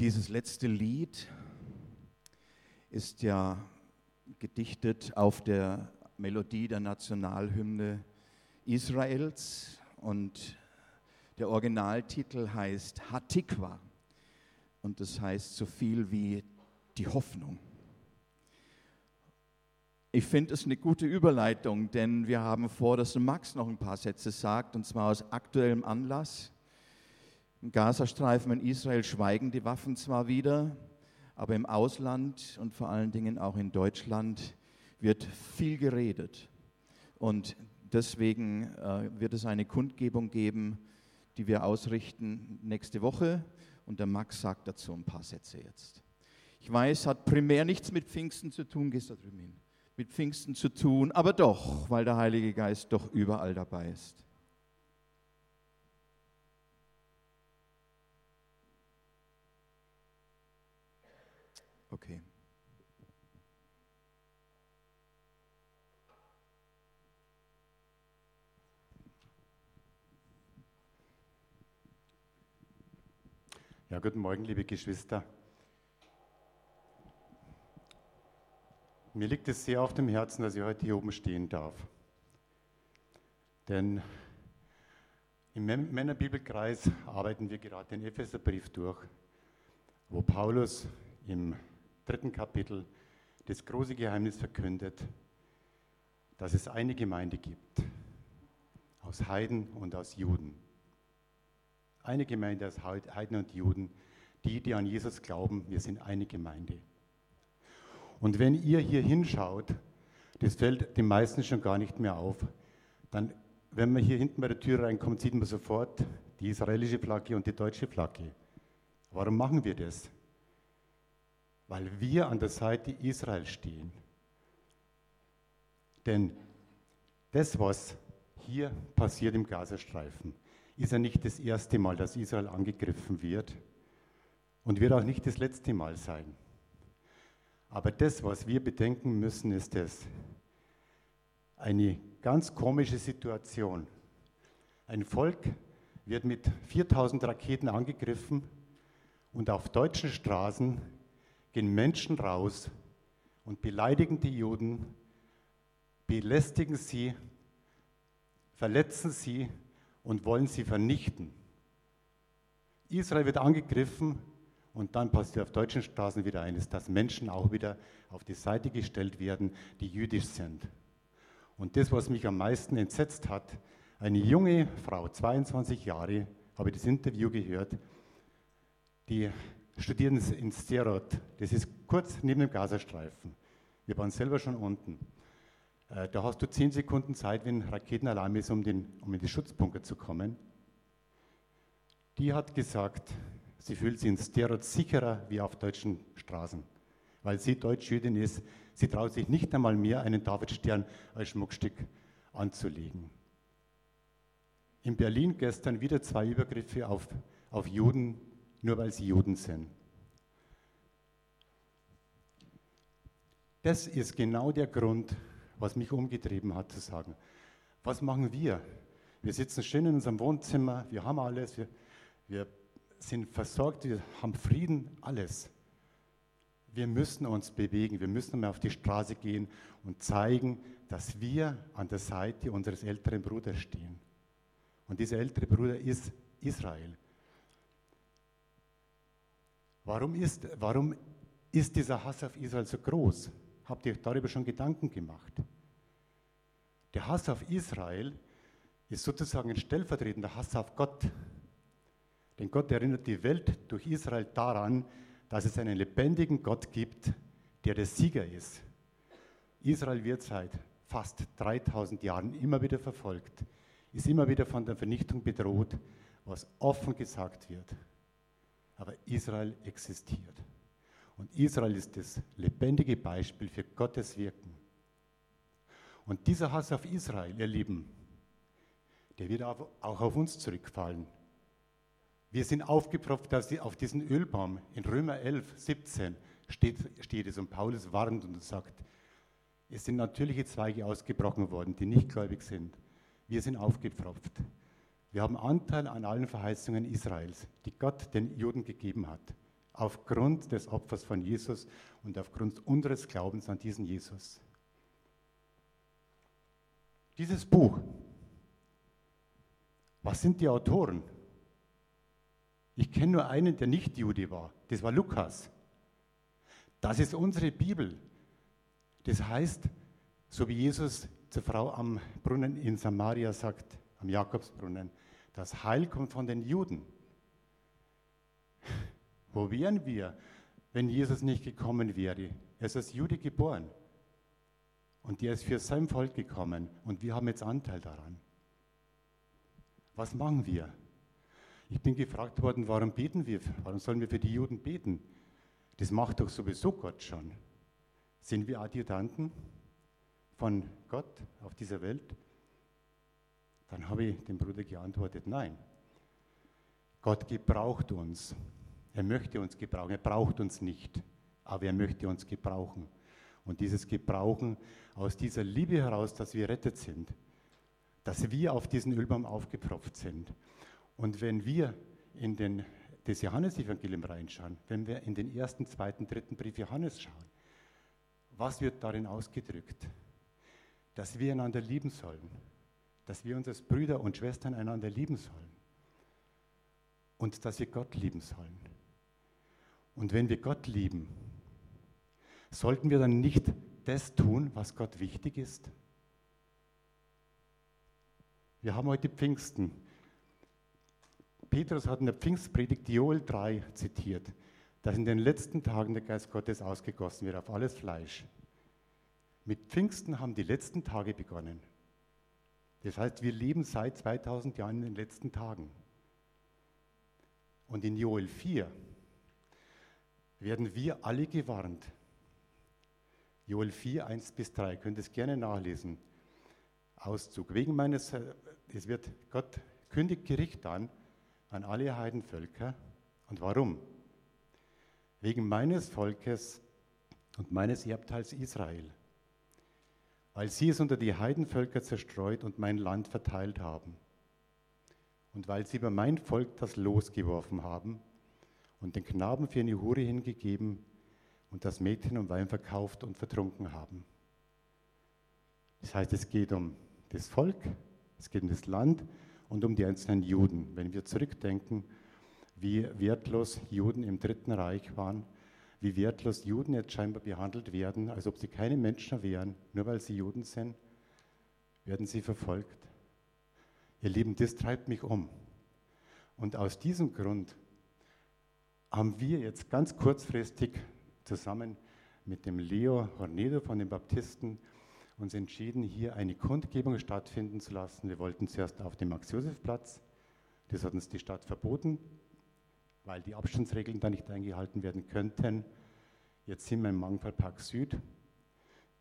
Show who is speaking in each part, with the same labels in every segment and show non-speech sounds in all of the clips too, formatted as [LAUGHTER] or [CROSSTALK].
Speaker 1: Dieses letzte Lied ist ja gedichtet auf der Melodie der Nationalhymne Israels und der Originaltitel heißt Hatikwa und das heißt so viel wie die Hoffnung. Ich finde es eine gute Überleitung, denn wir haben vor, dass Max noch ein paar Sätze sagt, und zwar aus aktuellem Anlass. Im Gazastreifen in Israel schweigen die Waffen zwar wieder, aber im Ausland und vor allen Dingen auch in Deutschland wird viel geredet. Und deswegen äh, wird es eine Kundgebung geben, die wir ausrichten nächste Woche. Und der Max sagt dazu ein paar Sätze jetzt. Ich weiß, hat primär nichts mit Pfingsten zu tun, gehst da drüben hin, mit Pfingsten zu tun, aber doch, weil der Heilige Geist doch überall dabei ist.
Speaker 2: Ja, guten Morgen, liebe Geschwister. Mir liegt es sehr auf dem Herzen, dass ich heute hier oben stehen darf. Denn im Männerbibelkreis arbeiten wir gerade den Epheserbrief durch, wo Paulus im dritten Kapitel das große Geheimnis verkündet, dass es eine Gemeinde gibt, aus Heiden und aus Juden. Eine Gemeinde aus Heiden und Juden, die, die an Jesus glauben, wir sind eine Gemeinde. Und wenn ihr hier hinschaut, das fällt den meisten schon gar nicht mehr auf, dann, wenn man hier hinten bei der Tür reinkommt, sieht man sofort die israelische Flagge und die deutsche Flagge. Warum machen wir das? weil wir an der Seite Israel stehen. Denn das, was hier passiert im Gazastreifen, ist ja nicht das erste Mal, dass Israel angegriffen wird und wird auch nicht das letzte Mal sein. Aber das, was wir bedenken müssen, ist das. Eine ganz komische Situation. Ein Volk wird mit 4000 Raketen angegriffen und auf deutschen Straßen gehen Menschen raus und beleidigen die Juden, belästigen sie, verletzen sie und wollen sie vernichten. Israel wird angegriffen und dann passiert auf deutschen Straßen wieder eines, dass Menschen auch wieder auf die Seite gestellt werden, die jüdisch sind. Und das, was mich am meisten entsetzt hat, eine junge Frau, 22 Jahre, habe ich das Interview gehört, die studieren in Sterot. Das ist kurz neben dem Gazastreifen. Wir waren selber schon unten. Äh, da hast du zehn Sekunden Zeit, wenn Raketenalarm ist, um, den, um in die Schutzbunker zu kommen. Die hat gesagt, sie fühlt sich in Sterot sicherer wie auf deutschen Straßen, weil sie Deutschjüdin ist. Sie traut sich nicht einmal mehr, einen Davidstern als Schmuckstück anzulegen. In Berlin gestern wieder zwei Übergriffe auf, auf Juden, nur weil sie Juden sind. Das ist genau der Grund, was mich umgetrieben hat, zu sagen, was machen wir? Wir sitzen schön in unserem Wohnzimmer, wir haben alles, wir, wir sind versorgt, wir haben Frieden, alles. Wir müssen uns bewegen, wir müssen mal auf die Straße gehen und zeigen, dass wir an der Seite unseres älteren Bruders stehen. Und dieser ältere Bruder ist Israel. Warum ist, warum ist dieser Hass auf Israel so groß? Habt ihr darüber schon Gedanken gemacht? Der Hass auf Israel ist sozusagen ein stellvertretender Hass auf Gott. Denn Gott erinnert die Welt durch Israel daran, dass es einen lebendigen Gott gibt, der der Sieger ist. Israel wird seit fast 3000 Jahren immer wieder verfolgt, ist immer wieder von der Vernichtung bedroht, was offen gesagt wird aber Israel existiert. Und Israel ist das lebendige Beispiel für Gottes Wirken. Und dieser Hass auf Israel, ihr Lieben, der wird auch auf uns zurückfallen. Wir sind aufgepropft auf diesen Ölbaum. In Römer 11, 17 steht, steht es und Paulus warnt und sagt, es sind natürliche Zweige ausgebrochen worden, die nicht gläubig sind. Wir sind aufgepfropft. Wir haben Anteil an allen Verheißungen Israels, die Gott den Juden gegeben hat. Aufgrund des Opfers von Jesus und aufgrund unseres Glaubens an diesen Jesus. Dieses Buch, was sind die Autoren? Ich kenne nur einen, der nicht Jude war. Das war Lukas. Das ist unsere Bibel. Das heißt, so wie Jesus zur Frau am Brunnen in Samaria sagt, am Jakobsbrunnen, das Heil kommt von den Juden. Wo wären wir, wenn Jesus nicht gekommen wäre? Er ist als Jude geboren. Und er ist für sein Volk gekommen. Und wir haben jetzt Anteil daran. Was machen wir? Ich bin gefragt worden, warum beten wir? Warum sollen wir für die Juden beten? Das macht doch sowieso Gott schon. Sind wir Adjutanten von Gott auf dieser Welt? Dann habe ich dem Bruder geantwortet, nein. Gott gebraucht uns. Er möchte uns gebrauchen. Er braucht uns nicht, aber er möchte uns gebrauchen. Und dieses Gebrauchen aus dieser Liebe heraus, dass wir rettet sind, dass wir auf diesen Ölbaum aufgepropft sind und wenn wir in den, das Johannesevangelium reinschauen, wenn wir in den ersten, zweiten, dritten Brief Johannes schauen, was wird darin ausgedrückt? Dass wir einander lieben sollen, dass wir uns als Brüder und Schwestern einander lieben sollen und dass wir Gott lieben sollen. Und wenn wir Gott lieben, sollten wir dann nicht das tun, was Gott wichtig ist? Wir haben heute Pfingsten. Petrus hat in der Pfingstpredigt Joel 3 zitiert, dass in den letzten Tagen der Geist Gottes ausgegossen wird auf alles Fleisch. Mit Pfingsten haben die letzten Tage begonnen. Das heißt, wir leben seit 2000 Jahren in den letzten Tagen. Und in Joel 4 werden wir alle gewarnt. Joel 4, 1 bis 3, könnt es gerne nachlesen. Auszug. Wegen meines, es wird, Gott kündigt Gericht an an alle Heidenvölker. Und warum? Wegen meines Volkes und meines Erbteils Israel, weil sie es unter die Heidenvölker zerstreut und mein Land verteilt haben. Und weil sie über mein Volk das Los geworfen haben und den Knaben für eine Hure hingegeben und das Mädchen um Wein verkauft und vertrunken haben. Das heißt, es geht um das Volk, es geht um das Land und um die einzelnen Juden. Wenn wir zurückdenken, wie wertlos Juden im Dritten Reich waren, wie wertlos Juden jetzt scheinbar behandelt werden, als ob sie keine Menschen wären, nur weil sie Juden sind, werden sie verfolgt. Ihr Lieben, das treibt mich um. Und aus diesem Grund haben wir jetzt ganz kurzfristig zusammen mit dem Leo Hornedo von den Baptisten uns entschieden, hier eine Kundgebung stattfinden zu lassen. Wir wollten zuerst auf dem Max-Josef-Platz. Das hat uns die Stadt verboten, weil die Abstandsregeln da nicht eingehalten werden könnten. Jetzt sind wir im Mangfallpark Süd.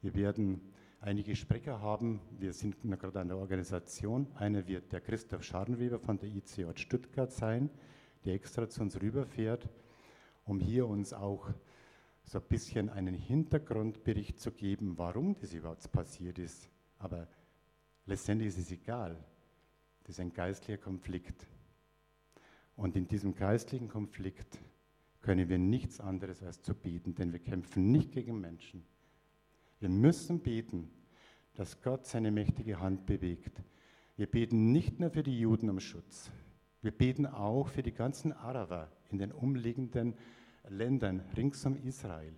Speaker 2: Wir werden einige Sprecher haben. Wir sind gerade an der Organisation. Einer wird der Christoph Scharnweber von der ICJ Stuttgart sein, der extra zu uns rüberfährt, um hier uns auch so ein bisschen einen Hintergrundbericht zu geben, warum das überhaupt passiert ist. Aber letztendlich ist es egal. Das ist ein geistlicher Konflikt. Und in diesem geistlichen Konflikt können wir nichts anderes als zu beten, denn wir kämpfen nicht gegen Menschen. Wir müssen beten, dass Gott seine mächtige Hand bewegt. Wir beten nicht nur für die Juden um Schutz. Wir beten auch für die ganzen Araber in den umliegenden Ländern rings um Israel,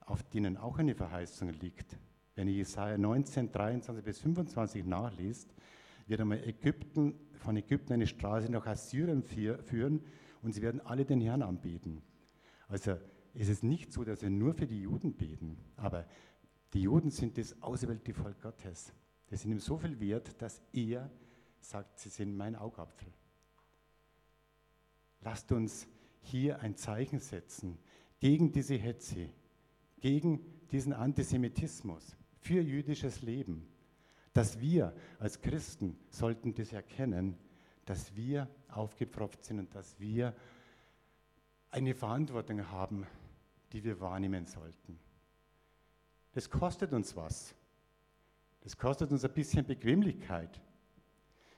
Speaker 2: auf denen auch eine Verheißung liegt. Wenn ihr Jesaja 19, 23 bis 25 nachliest, wird einmal Ägypten, von Ägypten eine Straße nach Assyrien führen und sie werden alle den Herrn anbeten. Also es ist nicht so, dass wir nur für die Juden beten, aber die Juden sind das auserwählte Volk Gottes. Die sind ihm so viel wert, dass er sagt, sie sind mein Augapfel. Lasst uns hier ein Zeichen setzen gegen diese Hetze, gegen diesen Antisemitismus, für jüdisches Leben. Dass wir als Christen sollten das erkennen, dass wir aufgepfropft sind und dass wir eine Verantwortung haben, die wir wahrnehmen sollten. Das kostet uns was. Das kostet uns ein bisschen Bequemlichkeit.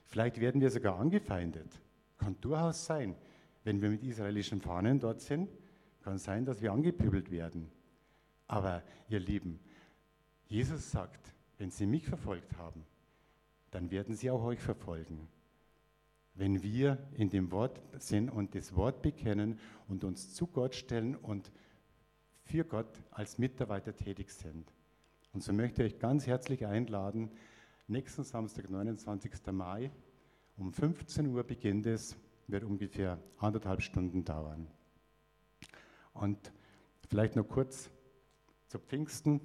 Speaker 2: Vielleicht werden wir sogar angefeindet. Kann durchaus sein wenn wir mit israelischen Fahnen dort sind, Kann sein, dass wir angepöbelt werden. Aber ihr Lieben, Jesus sagt, wenn sie mich verfolgt haben, dann werden sie auch euch verfolgen. Wenn wir in dem Wort sind und das Wort bekennen und uns zu Gott stellen und für Gott als Mitarbeiter tätig sind. Und so möchte ich euch ganz herzlich einladen, nächsten Samstag, 29. Mai, um 15 Uhr beginnt es, wird ungefähr anderthalb Stunden dauern. Und vielleicht noch kurz zu Pfingsten.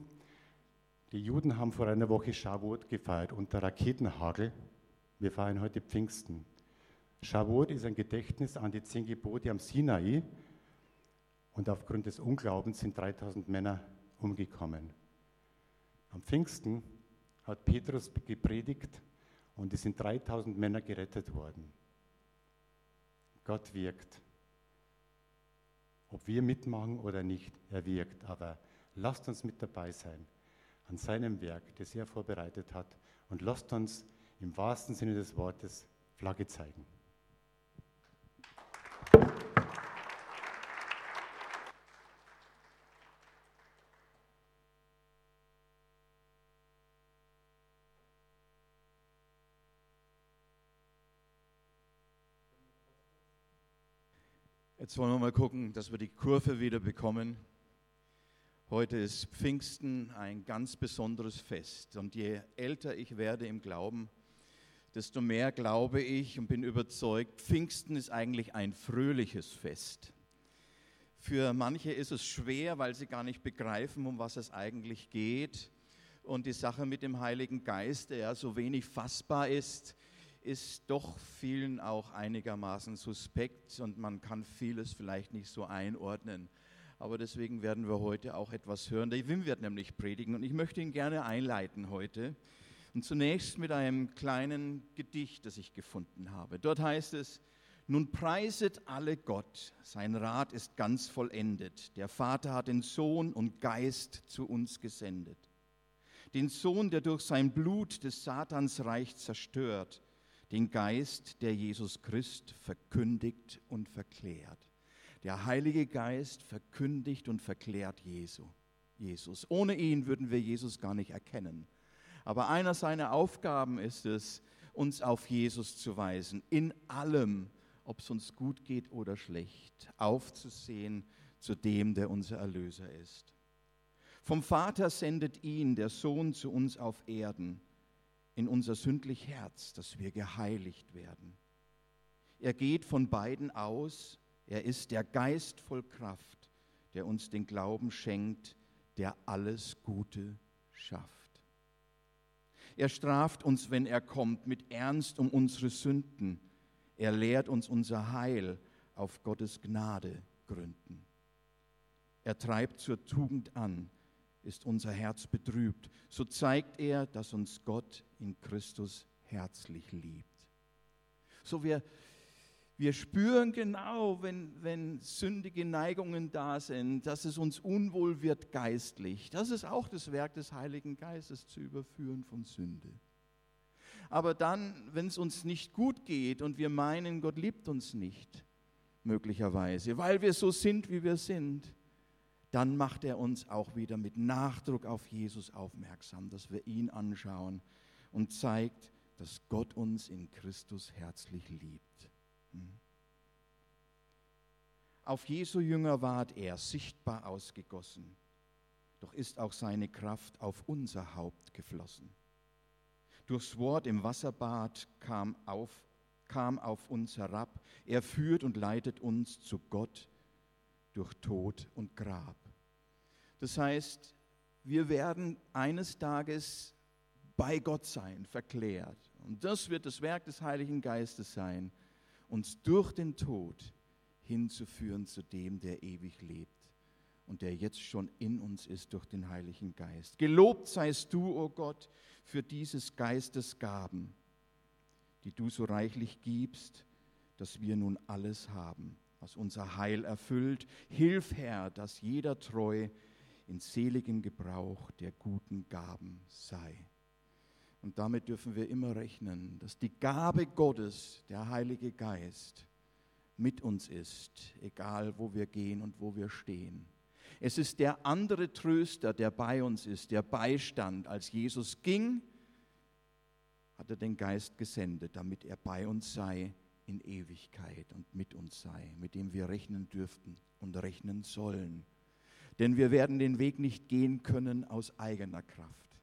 Speaker 2: Die Juden haben vor einer Woche Shavuot gefeiert unter Raketenhagel. Wir feiern heute Pfingsten. Shavuot ist ein Gedächtnis an die zehn Gebote am Sinai. Und aufgrund des Unglaubens sind 3000 Männer umgekommen. Am Pfingsten hat Petrus gepredigt und es sind 3000 Männer gerettet worden. Gott wirkt. Ob wir mitmachen oder nicht, er wirkt. Aber lasst uns mit dabei sein an seinem Werk, das er vorbereitet hat. Und lasst uns im wahrsten Sinne des Wortes Flagge zeigen.
Speaker 1: Jetzt wollen wir mal gucken, dass wir die Kurve wieder bekommen. Heute ist Pfingsten ein ganz besonderes Fest. Und je älter ich werde im Glauben, desto mehr glaube ich und bin überzeugt, Pfingsten ist eigentlich ein fröhliches Fest. Für manche ist es schwer, weil sie gar nicht begreifen, um was es eigentlich geht. Und die Sache mit dem Heiligen Geist, der ja so wenig fassbar ist, ist doch vielen auch einigermaßen suspekt und man kann vieles vielleicht nicht so einordnen. Aber deswegen werden wir heute auch etwas hören. Der Wim wird nämlich predigen und ich möchte ihn gerne einleiten heute. Und zunächst mit einem kleinen Gedicht, das ich gefunden habe. Dort heißt es, nun preiset alle Gott, sein Rat ist ganz vollendet. Der Vater hat den Sohn und Geist zu uns gesendet. Den Sohn, der durch sein Blut des Satans Reich zerstört, den Geist, der Jesus Christ verkündigt und verklärt. Der Heilige Geist verkündigt und verklärt Jesu, Jesus. Ohne ihn würden wir Jesus gar nicht erkennen. Aber einer seiner Aufgaben ist es, uns auf Jesus zu weisen, in allem, ob es uns gut geht oder schlecht, aufzusehen zu dem, der unser Erlöser ist. Vom Vater sendet ihn der Sohn zu uns auf Erden in unser sündlich Herz, dass wir geheiligt werden. Er geht von beiden aus, er ist der Geist voll Kraft, der uns den Glauben schenkt, der alles Gute schafft. Er straft uns, wenn er kommt, mit Ernst um unsere Sünden. Er lehrt uns unser Heil auf Gottes Gnade gründen. Er treibt zur Tugend an, ist unser Herz betrübt, so zeigt er, dass uns Gott in Christus herzlich liebt. So wir, wir spüren genau, wenn, wenn sündige Neigungen da sind, dass es uns unwohl wird geistlich. Das ist auch das Werk des Heiligen Geistes, zu überführen von Sünde. Aber dann, wenn es uns nicht gut geht und wir meinen, Gott liebt uns nicht, möglicherweise, weil wir so sind, wie wir sind, dann macht er uns auch wieder mit Nachdruck auf Jesus aufmerksam, dass wir ihn anschauen und zeigt, dass Gott uns in Christus herzlich liebt. Hm. Auf Jesu Jünger ward er sichtbar ausgegossen, doch ist auch seine Kraft auf unser Haupt geflossen. Durchs Wort im Wasserbad kam auf, kam auf uns herab, er führt und leitet uns zu Gott, durch Tod und Grab. Das heißt, wir werden eines Tages bei Gott sein, verklärt. Und das wird das Werk des Heiligen Geistes sein, uns durch den Tod hinzuführen zu dem, der ewig lebt und der jetzt schon in uns ist durch den Heiligen Geist. Gelobt seist du, o oh Gott, für dieses Geistes Gaben, die du so reichlich gibst, dass wir nun alles haben was unser Heil erfüllt. Hilf, Herr, dass jeder treu in seligen Gebrauch der guten Gaben sei. Und damit dürfen wir immer rechnen, dass die Gabe Gottes, der Heilige Geist, mit uns ist, egal wo wir gehen und wo wir stehen. Es ist der andere Tröster, der bei uns ist, der Beistand. Als Jesus ging, hat er den Geist gesendet, damit er bei uns sei in Ewigkeit und mit uns sei, mit dem wir rechnen dürften und rechnen sollen. Denn wir werden den Weg nicht gehen können aus eigener Kraft,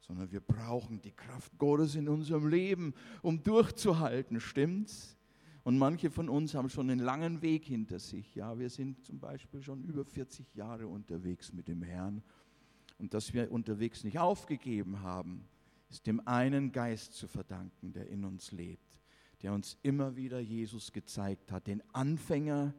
Speaker 1: sondern wir brauchen die Kraft Gottes in unserem Leben, um durchzuhalten, stimmt's? Und manche von uns haben schon einen langen Weg hinter sich. Ja, wir sind zum Beispiel schon über 40 Jahre unterwegs mit dem Herrn. Und dass wir unterwegs nicht aufgegeben haben, ist dem einen Geist zu verdanken, der in uns lebt, der uns immer wieder Jesus gezeigt hat, den Anfänger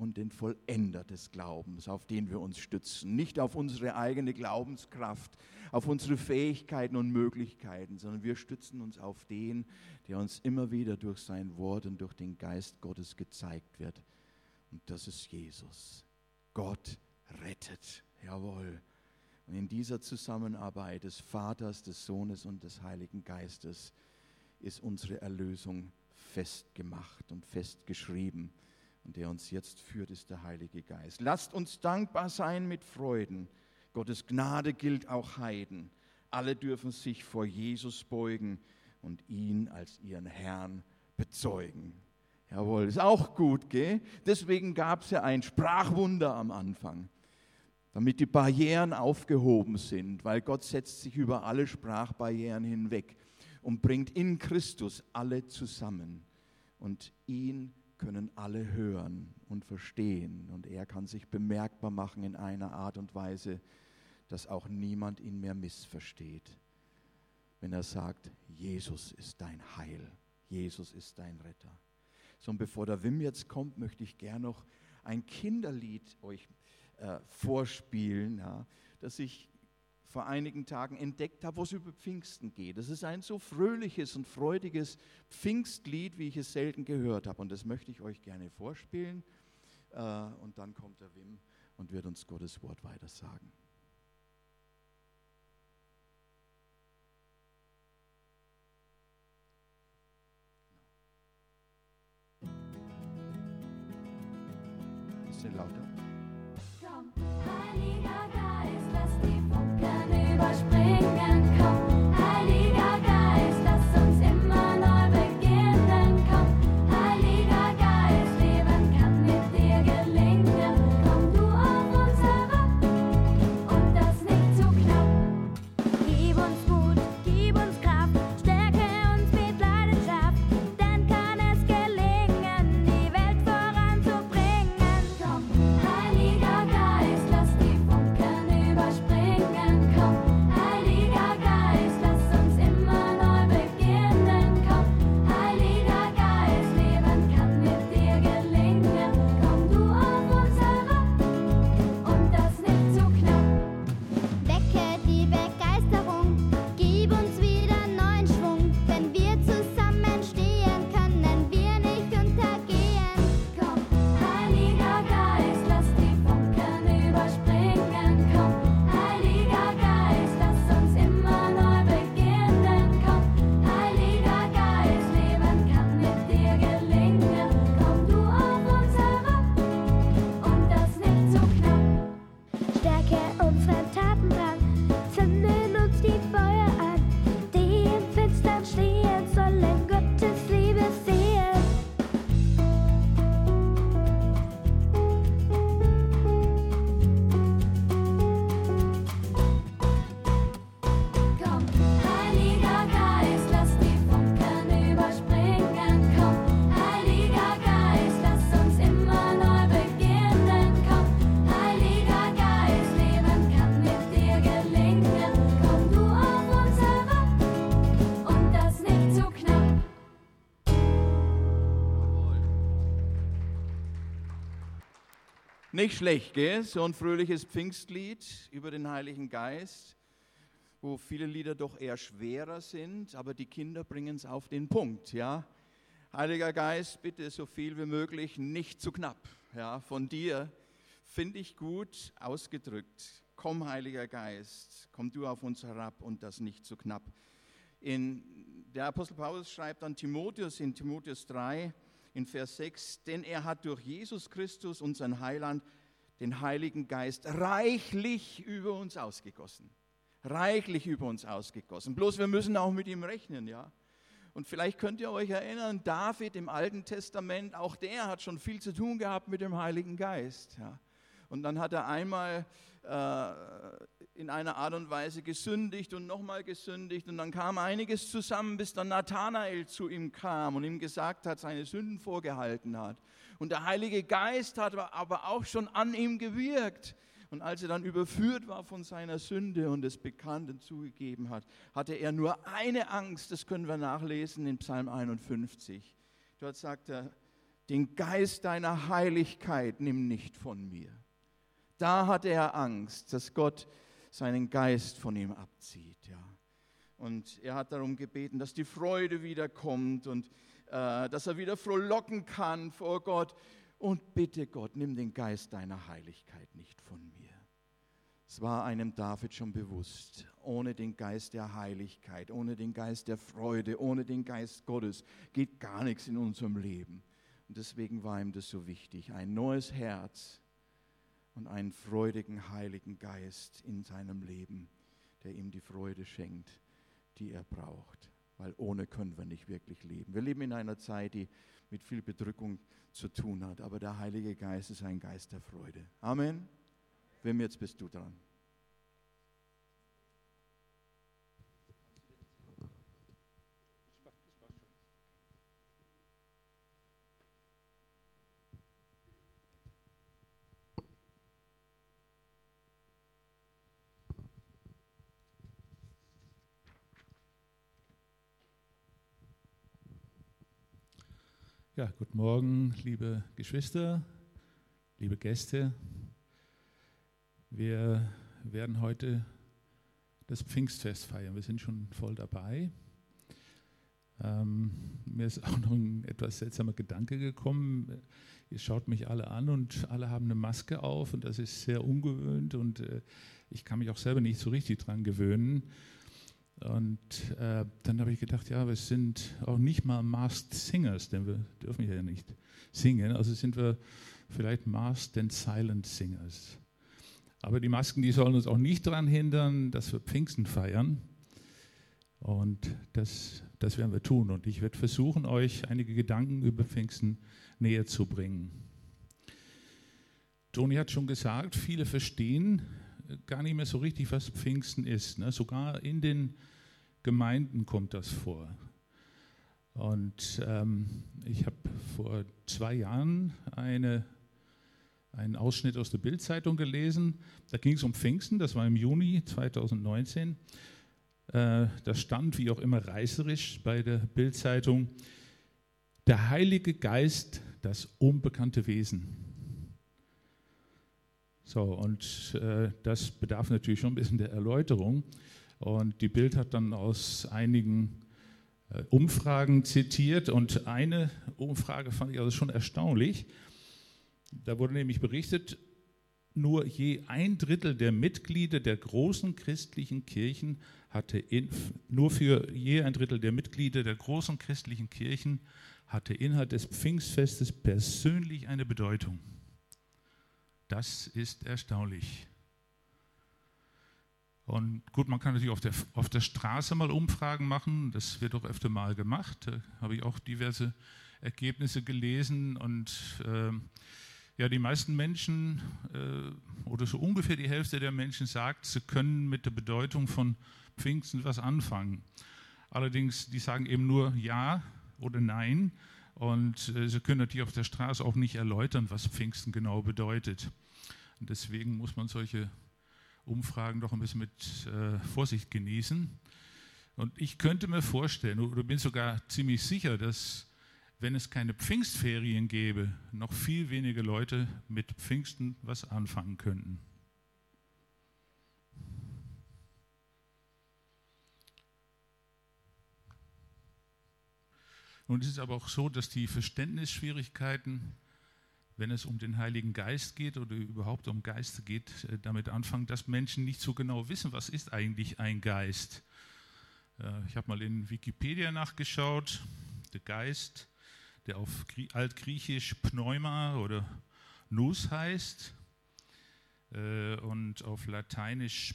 Speaker 1: und den Vollender des Glaubens, auf den wir uns stützen. Nicht auf unsere eigene Glaubenskraft, auf unsere Fähigkeiten und Möglichkeiten, sondern wir stützen uns auf den, der uns immer wieder durch sein Wort und durch den Geist Gottes gezeigt wird. Und das ist Jesus. Gott rettet. Jawohl. Und in dieser Zusammenarbeit des Vaters, des Sohnes und des Heiligen Geistes ist unsere Erlösung festgemacht und festgeschrieben und der uns jetzt führt, ist der Heilige Geist. Lasst uns dankbar sein mit Freuden. Gottes Gnade gilt auch Heiden. Alle dürfen sich vor Jesus beugen und ihn als ihren Herrn bezeugen. Jawohl, ist auch gut, gell? Deswegen gab es ja ein Sprachwunder am Anfang, damit die Barrieren aufgehoben sind, weil Gott setzt sich über alle Sprachbarrieren hinweg und bringt in Christus alle zusammen und ihn können alle hören und verstehen und er kann sich bemerkbar machen in einer Art und Weise, dass auch niemand ihn mehr missversteht. Wenn er sagt, Jesus ist dein Heil, Jesus ist dein Retter. So, und bevor der Wim jetzt kommt, möchte ich gern noch ein Kinderlied euch äh, vorspielen, ja, das ich vor einigen Tagen entdeckt habe, wo es über Pfingsten geht. Das ist ein so fröhliches und freudiges Pfingstlied, wie ich es selten gehört habe. Und das möchte ich euch gerne vorspielen. Äh, und dann kommt der Wim und wird uns Gottes Wort weiter sagen. Bisschen lauter.
Speaker 3: Komm, Nicht
Speaker 1: schlecht, gell? So ein fröhliches Pfingstlied über den Heiligen Geist, wo viele Lieder doch eher schwerer sind, aber die Kinder bringen es auf den Punkt, ja? Heiliger Geist, bitte so viel wie möglich, nicht zu knapp, ja? Von dir finde ich gut ausgedrückt. Komm, Heiliger Geist, komm du auf uns herab und das nicht zu knapp. In, der Apostel Paulus schreibt an Timotheus in Timotheus 3, in Vers 6, denn er hat durch Jesus Christus, unseren Heiland, den Heiligen Geist reichlich über uns ausgegossen. Reichlich über uns ausgegossen. Bloß wir müssen auch mit ihm rechnen, ja. Und vielleicht könnt ihr euch erinnern, David im Alten Testament, auch der hat schon viel zu tun gehabt mit dem Heiligen Geist. Ja. Und dann hat er einmal äh, in einer Art und Weise gesündigt und nochmal gesündigt. Und dann kam einiges zusammen, bis dann Nathanael zu ihm kam und ihm gesagt hat, seine Sünden vorgehalten hat. Und der Heilige Geist hat aber auch schon an ihm gewirkt. Und als er dann überführt war von seiner Sünde und es bekannt und zugegeben hat, hatte er nur eine Angst, das können wir nachlesen in Psalm 51. Dort sagt er, den Geist deiner Heiligkeit nimm nicht von mir. Da hatte er Angst, dass Gott seinen Geist von ihm abzieht. Ja. Und er hat darum gebeten, dass die Freude wiederkommt und äh, dass er wieder frohlocken kann vor Gott. Und bitte Gott, nimm den Geist deiner Heiligkeit nicht von mir. Es war einem David schon bewusst, ohne den Geist der Heiligkeit, ohne den Geist der Freude, ohne den Geist Gottes geht gar nichts in unserem Leben. Und deswegen war ihm das so wichtig. Ein neues Herz, und einen freudigen Heiligen Geist in seinem Leben, der ihm die Freude schenkt, die er braucht. Weil ohne können wir nicht wirklich leben. Wir leben in einer Zeit, die mit viel Bedrückung zu tun hat, aber der Heilige Geist ist ein Geist der Freude. Amen. Wem jetzt bist du dran?
Speaker 4: Ja, guten Morgen, liebe Geschwister, liebe Gäste. Wir werden heute das Pfingstfest feiern. Wir sind schon voll dabei. Ähm, mir ist auch noch ein etwas seltsamer Gedanke gekommen. Ihr schaut mich alle an und alle haben eine Maske auf und das ist sehr ungewöhnt und äh, ich kann mich auch selber nicht so richtig dran gewöhnen. Und äh, dann habe ich gedacht, ja, wir sind auch nicht mal Masked Singers, denn wir dürfen ja nicht singen. Also sind wir vielleicht Masked and Silent Singers. Aber die Masken, die sollen uns auch nicht daran hindern, dass wir Pfingsten feiern. Und das, das werden wir tun. Und ich werde versuchen, euch einige Gedanken über Pfingsten näher zu bringen. Toni hat schon gesagt, viele verstehen gar nicht mehr so richtig, was Pfingsten ist. Ne? Sogar in den Gemeinden kommt das vor. Und ähm, ich habe vor zwei Jahren eine, einen Ausschnitt aus der Bildzeitung gelesen. Da ging es um Pfingsten, das war im Juni 2019. Äh, da stand, wie auch immer reißerisch bei der Bildzeitung, der Heilige Geist, das unbekannte Wesen. So, und äh, das bedarf natürlich schon ein bisschen der Erläuterung. Und die Bild hat dann aus einigen äh, Umfragen zitiert und eine Umfrage fand ich also schon erstaunlich. Da wurde nämlich berichtet, nur je ein Drittel der Mitglieder der großen christlichen Kirchen hatte in, nur für je ein Drittel der Mitglieder der großen christlichen Kirchen hatte Inhalt des Pfingstfestes persönlich eine Bedeutung. Das ist erstaunlich. Und gut, man kann natürlich auf der, auf der Straße mal Umfragen machen, das wird auch öfter mal gemacht. Da habe ich auch diverse Ergebnisse gelesen und äh, ja, die meisten Menschen äh, oder so ungefähr die Hälfte der Menschen sagt, sie können mit der Bedeutung von Pfingsten was anfangen. Allerdings, die sagen eben nur Ja oder Nein und äh, sie können natürlich auf der Straße auch nicht erläutern, was Pfingsten genau bedeutet. Und deswegen muss man solche Umfragen doch ein bisschen mit äh, Vorsicht genießen. Und ich könnte mir vorstellen, oder bin sogar ziemlich sicher, dass wenn es keine Pfingstferien gäbe, noch viel weniger Leute mit Pfingsten was anfangen könnten. Nun ist es aber auch so, dass die Verständnisschwierigkeiten wenn es um den Heiligen Geist geht oder überhaupt um Geister geht, äh, damit anfangen, dass Menschen nicht so genau wissen, was ist eigentlich ein Geist. Äh, ich habe mal in Wikipedia nachgeschaut. Der Geist, der auf Grie- Altgriechisch Pneuma oder Nous heißt äh, und auf Lateinisch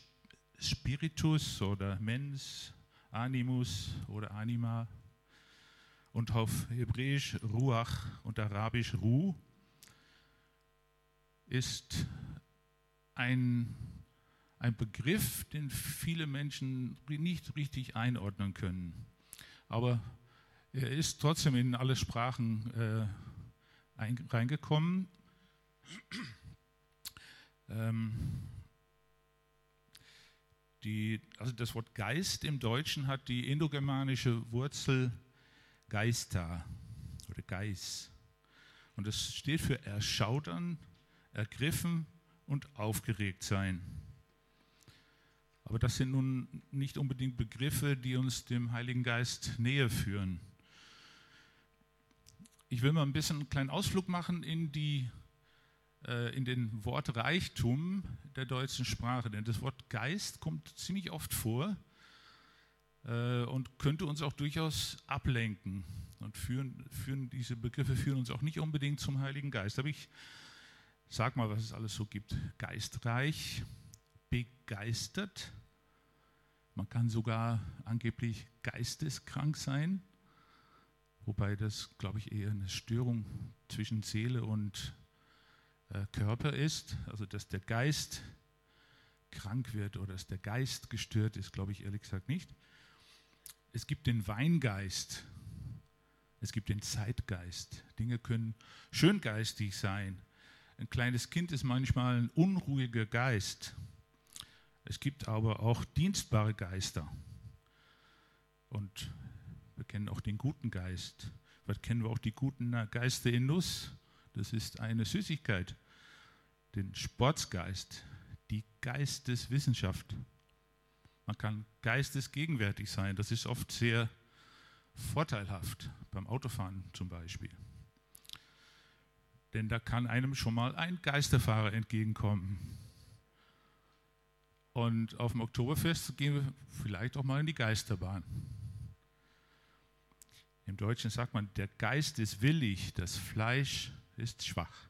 Speaker 4: Spiritus oder Mens, Animus oder Anima und auf Hebräisch Ruach und Arabisch Ruh ist ein, ein Begriff, den viele Menschen nicht richtig einordnen können. Aber er ist trotzdem in alle Sprachen äh, ein, reingekommen. [CLEARS THROAT] ähm, die, also das Wort Geist im Deutschen hat die indogermanische Wurzel Geista oder Geis. Und das steht für erschaudern, ergriffen und aufgeregt sein. Aber das sind nun nicht unbedingt Begriffe, die uns dem Heiligen Geist näher führen. Ich will mal ein bisschen einen kleinen Ausflug machen in, die, äh, in den Wortreichtum der deutschen Sprache. Denn das Wort Geist kommt ziemlich oft vor und könnte uns auch durchaus ablenken. Und führen, führen, diese Begriffe führen uns auch nicht unbedingt zum Heiligen Geist. Aber ich sag mal, was es alles so gibt. Geistreich, begeistert. Man kann sogar angeblich geisteskrank sein, wobei das, glaube ich, eher eine Störung zwischen Seele und äh, Körper ist. Also, dass der Geist krank wird oder dass der Geist gestört ist, glaube ich ehrlich gesagt nicht. Es gibt den Weingeist, es gibt den Zeitgeist. Dinge können schöngeistig sein. Ein kleines Kind ist manchmal ein unruhiger Geist. Es gibt aber auch dienstbare Geister. Und wir kennen auch den guten Geist. Vielleicht kennen wir auch die guten Geister in Nuss. Das ist eine Süßigkeit. Den Sportsgeist, die Geisteswissenschaft. Man kann geistesgegenwärtig sein. Das ist oft sehr vorteilhaft, beim Autofahren zum Beispiel. Denn da kann einem schon mal ein Geisterfahrer entgegenkommen. Und auf dem Oktoberfest gehen wir vielleicht auch mal in die Geisterbahn. Im Deutschen sagt man, der Geist ist willig, das Fleisch ist schwach.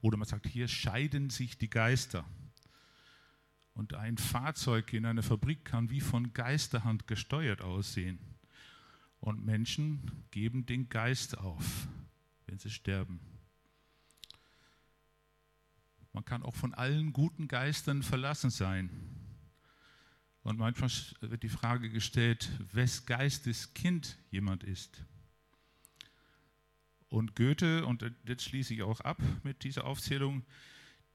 Speaker 4: Oder man sagt, hier scheiden sich die Geister. Und ein Fahrzeug in einer Fabrik kann wie von Geisterhand gesteuert aussehen. Und Menschen geben den Geist auf, wenn sie sterben. Man kann auch von allen guten Geistern verlassen sein. Und manchmal wird die Frage gestellt, wes Geistes Kind jemand ist. Und Goethe, und jetzt schließe ich auch ab mit dieser Aufzählung,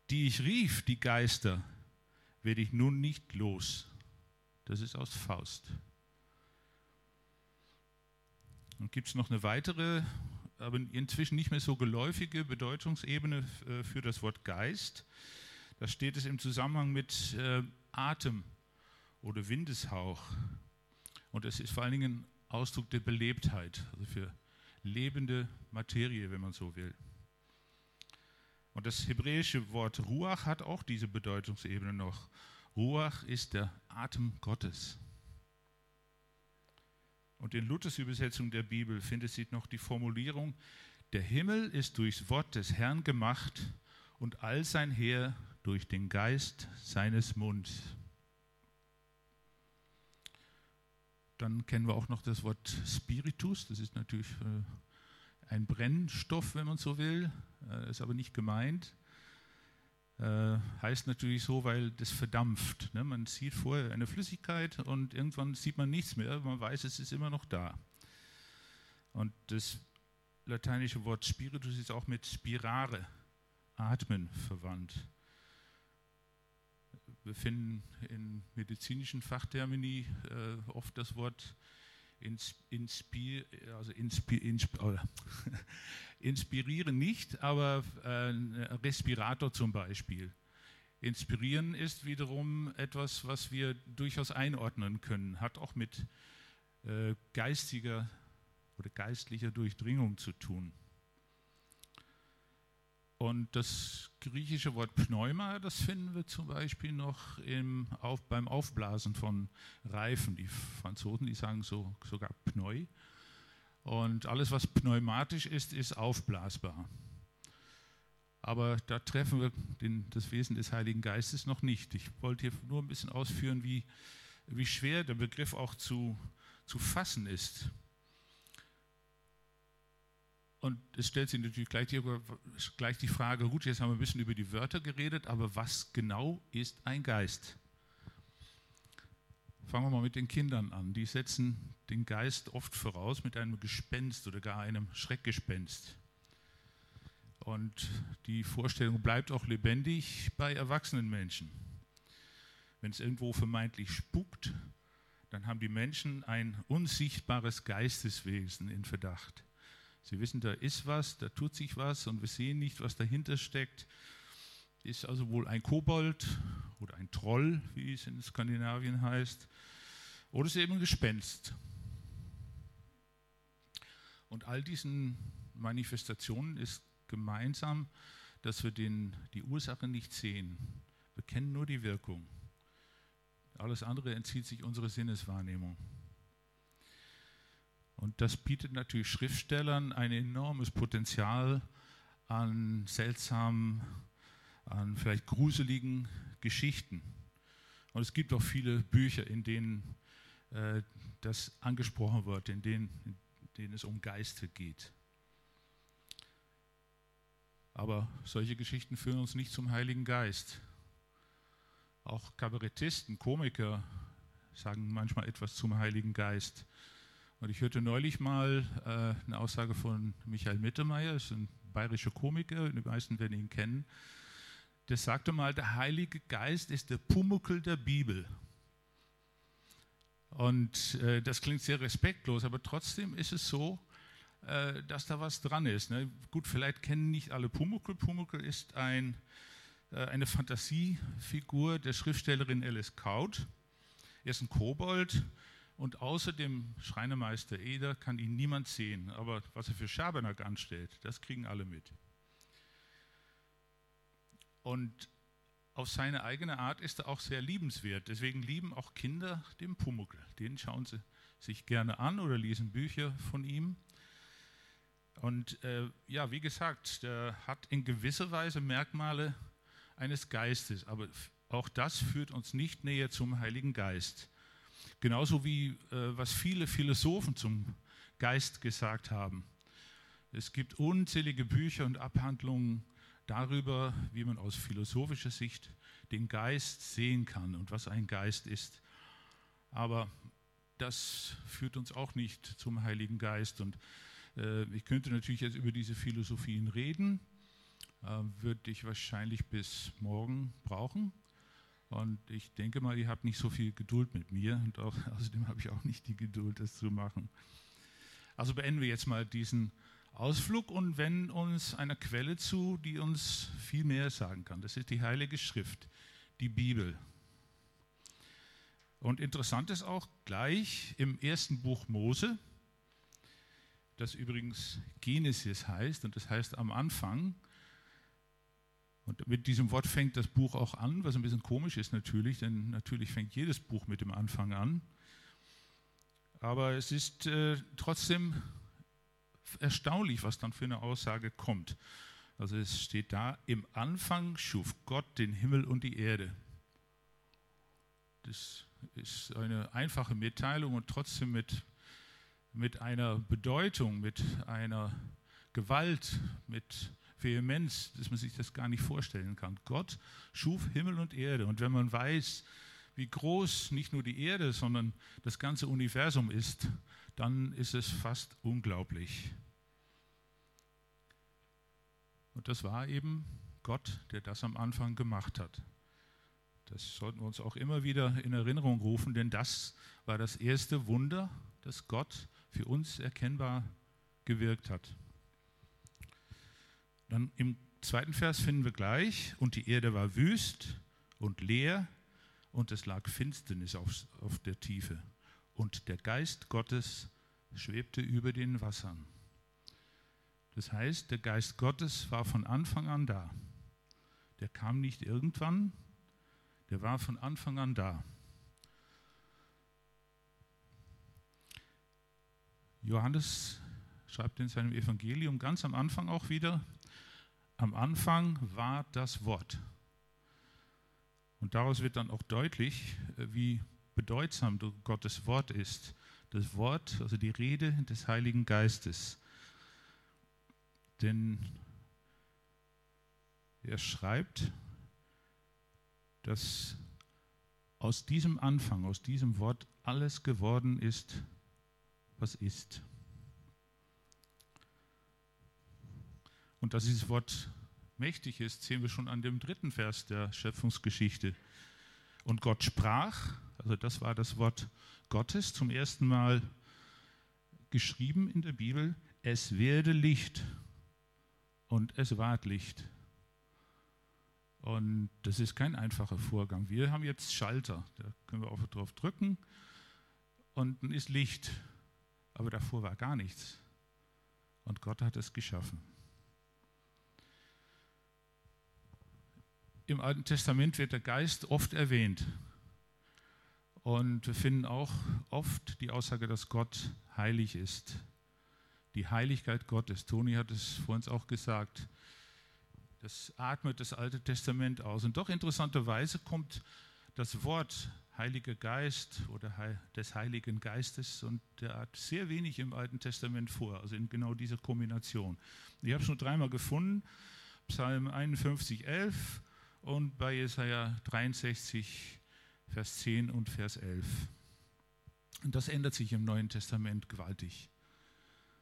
Speaker 4: die ich rief, die Geister, werde ich nun nicht los. Das ist aus Faust. Und gibt es noch eine weitere, aber inzwischen nicht mehr so geläufige Bedeutungsebene äh, für das Wort Geist. Da steht es im Zusammenhang mit äh, Atem oder Windeshauch. Und es ist vor allen Dingen ein Ausdruck der Belebtheit, also für lebende Materie, wenn man so will. Und das hebräische Wort Ruach hat auch diese Bedeutungsebene noch. Ruach ist der Atem Gottes. Und in Luthers Übersetzung der Bibel findet sich noch die Formulierung, der Himmel ist durchs Wort des Herrn gemacht und all sein Heer durch den Geist seines Munds. Dann kennen wir auch noch das Wort Spiritus, das ist natürlich äh, ein Brennstoff, wenn man so will, äh, ist aber nicht gemeint. Äh, heißt natürlich so, weil das verdampft. Ne? Man sieht vorher eine Flüssigkeit und irgendwann sieht man nichts mehr. Man weiß, es ist immer noch da. Und das lateinische Wort Spiritus ist auch mit Spirare, Atmen, verwandt. Wir finden in medizinischen Fachtermini äh, oft das Wort inspir, also inspir, inspir, [LAUGHS] inspirieren nicht, aber äh, Respirator zum Beispiel. Inspirieren ist wiederum etwas, was wir durchaus einordnen können, hat auch mit äh, geistiger oder geistlicher Durchdringung zu tun. Und das griechische Wort Pneuma, das finden wir zum Beispiel noch im, auf, beim Aufblasen von Reifen. Die Franzosen, die sagen so, sogar Pneu. Und alles, was pneumatisch ist, ist aufblasbar. Aber da treffen wir den, das Wesen des Heiligen Geistes noch nicht. Ich wollte hier nur ein bisschen ausführen, wie, wie schwer der Begriff auch zu, zu fassen ist. Und es stellt sich natürlich gleich die, gleich die Frage, gut, jetzt haben wir ein bisschen über die Wörter geredet, aber was genau ist ein Geist? Fangen wir mal mit den Kindern an. Die setzen den Geist oft voraus mit einem Gespenst oder gar einem Schreckgespenst. Und die Vorstellung bleibt auch lebendig bei erwachsenen Menschen. Wenn es irgendwo vermeintlich spukt, dann haben die Menschen ein unsichtbares Geisteswesen in Verdacht. Sie wissen, da ist was, da tut sich was und wir sehen nicht, was dahinter steckt. Ist also wohl ein Kobold oder ein Troll, wie es in Skandinavien heißt, oder ist eben ein Gespenst. Und all diesen Manifestationen ist gemeinsam, dass wir den, die Ursache nicht sehen. Wir kennen nur die Wirkung. Alles andere entzieht sich unserer Sinneswahrnehmung. Und das bietet natürlich Schriftstellern ein enormes Potenzial an seltsamen, an vielleicht gruseligen Geschichten. Und es gibt auch viele Bücher, in denen äh, das angesprochen wird, in denen, in denen es um Geister geht. Aber solche Geschichten führen uns nicht zum Heiligen Geist. Auch Kabarettisten, Komiker sagen manchmal etwas zum Heiligen Geist. Und ich hörte neulich mal äh, eine Aussage von Michael Mittermeier, ist ein bayerischer Komiker, die meisten werden ihn kennen. Der sagte mal, der Heilige Geist ist der Pumuckel der Bibel. Und äh, das klingt sehr respektlos, aber trotzdem ist es so, äh, dass da was dran ist. Ne? Gut, vielleicht kennen nicht alle Pumuckel. Pumuckel ist ein, äh, eine Fantasiefigur der Schriftstellerin Alice Kaut. Er ist ein Kobold, und außer dem Schreinemeister Eder kann ihn niemand sehen. Aber was er für Schabernack anstellt, das kriegen alle mit. Und auf seine eigene Art ist er auch sehr liebenswert. Deswegen lieben auch Kinder den Pumuckl. Den schauen sie sich gerne an oder lesen Bücher von ihm. Und äh, ja, wie gesagt, der hat in gewisser Weise Merkmale eines Geistes, aber auch das führt uns nicht näher zum Heiligen Geist. Genauso wie äh, was viele Philosophen zum Geist gesagt haben. Es gibt unzählige Bücher und Abhandlungen darüber, wie man aus philosophischer Sicht den Geist sehen kann und was ein Geist ist. Aber das führt uns auch nicht zum Heiligen Geist. Und äh, ich könnte natürlich jetzt über diese Philosophien reden, äh, würde ich wahrscheinlich bis morgen brauchen. Und ich denke mal, ihr habt nicht so viel Geduld mit mir und auch, [LAUGHS] außerdem habe ich auch nicht die Geduld, das zu machen. Also beenden wir jetzt mal diesen Ausflug und wenden uns einer Quelle zu, die uns viel mehr sagen kann. Das ist die Heilige Schrift, die Bibel. Und interessant ist auch gleich im ersten Buch Mose, das übrigens Genesis heißt, und das heißt am Anfang, und mit diesem Wort fängt das Buch auch an, was ein bisschen komisch ist natürlich, denn natürlich fängt jedes Buch mit dem Anfang an. Aber es ist äh, trotzdem erstaunlich, was dann für eine Aussage kommt. Also es steht da, im Anfang schuf Gott den Himmel und die Erde. Das ist eine einfache Mitteilung und trotzdem mit, mit einer Bedeutung, mit einer Gewalt, mit Vehemenz, dass man sich das gar nicht vorstellen kann. Gott schuf Himmel und Erde. Und wenn man weiß, wie groß nicht nur die Erde, sondern das ganze Universum ist, dann ist es fast unglaublich. Und das war eben Gott, der das am Anfang gemacht hat. Das sollten wir uns auch immer wieder in Erinnerung rufen, denn das war das erste Wunder, das Gott für uns erkennbar gewirkt hat. Dann im zweiten Vers finden wir gleich, und die Erde war wüst und leer und es lag Finsternis auf, auf der Tiefe. Und der Geist Gottes schwebte über den Wassern. Das heißt, der Geist Gottes war von Anfang an da. Der kam nicht irgendwann, der war von Anfang an da. Johannes schreibt in seinem Evangelium ganz am Anfang auch wieder, am Anfang war das Wort. Und daraus wird dann auch deutlich, äh, wie bedeutsam Gottes Wort ist. Das Wort, also die Rede des Heiligen Geistes. Denn er schreibt, dass aus diesem Anfang, aus diesem Wort alles geworden ist, was ist. Und dass dieses Wort mächtig ist, sehen wir schon an dem dritten Vers der Schöpfungsgeschichte. Und Gott sprach, also das war das Wort Gottes zum ersten Mal geschrieben in der Bibel, es werde Licht und es ward Licht. Und das ist kein einfacher Vorgang. Wir haben jetzt Schalter, da können wir auch drauf drücken und dann ist Licht. Aber davor war gar nichts. Und Gott hat es geschaffen. Im Alten Testament wird der Geist oft erwähnt. Und wir finden auch oft die Aussage, dass Gott heilig ist. Die Heiligkeit Gottes. Toni hat es vor uns auch gesagt. Das atmet das Alte Testament aus. Und doch interessanterweise kommt das Wort Heiliger Geist oder des Heiligen Geistes und der hat sehr wenig im Alten Testament vor, also in genau dieser Kombination. Ich habe es nur dreimal gefunden, Psalm 51, 11 und bei Jesaja 63, Vers 10 und Vers 11. Und das ändert sich im Neuen Testament gewaltig.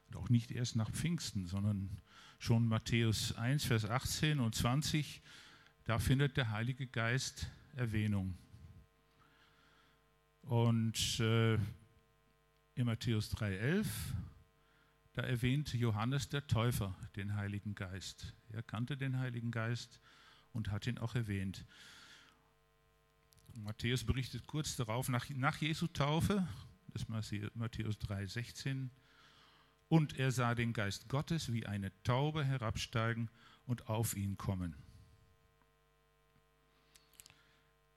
Speaker 4: Und auch nicht erst nach Pfingsten, sondern schon Matthäus 1, Vers 18 und 20, da findet der Heilige Geist Erwähnung. Und äh, in Matthäus 3,11, da erwähnt Johannes der Täufer den Heiligen Geist. Er kannte den Heiligen Geist und hat ihn auch erwähnt. Matthäus berichtet kurz darauf, nach, nach Jesu Taufe, das ist Matthäus 3,16, und er sah den Geist Gottes wie eine Taube herabsteigen und auf ihn kommen.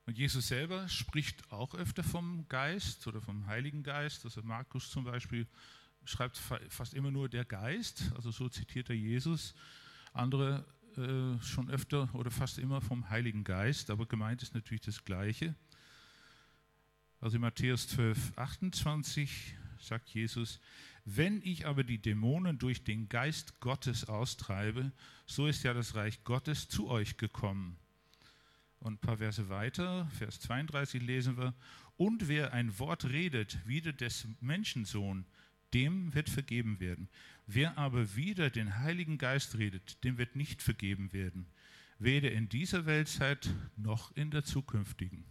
Speaker 4: Und Jesus selber spricht auch öfter vom Geist oder vom Heiligen Geist. Also Markus zum Beispiel schreibt fast immer nur der Geist, also so zitiert er Jesus. Andere äh, schon öfter oder fast immer vom Heiligen Geist, aber gemeint ist natürlich das Gleiche. Also in Matthäus 12, 28 sagt Jesus, wenn ich aber die Dämonen durch den Geist Gottes austreibe, so ist ja das Reich Gottes zu euch gekommen. Und ein paar Verse weiter, Vers 32 lesen wir, und wer ein Wort redet, wieder des Menschensohn, dem wird vergeben werden. Wer aber wieder den Heiligen Geist redet, dem wird nicht vergeben werden, weder in dieser Weltzeit noch in der zukünftigen.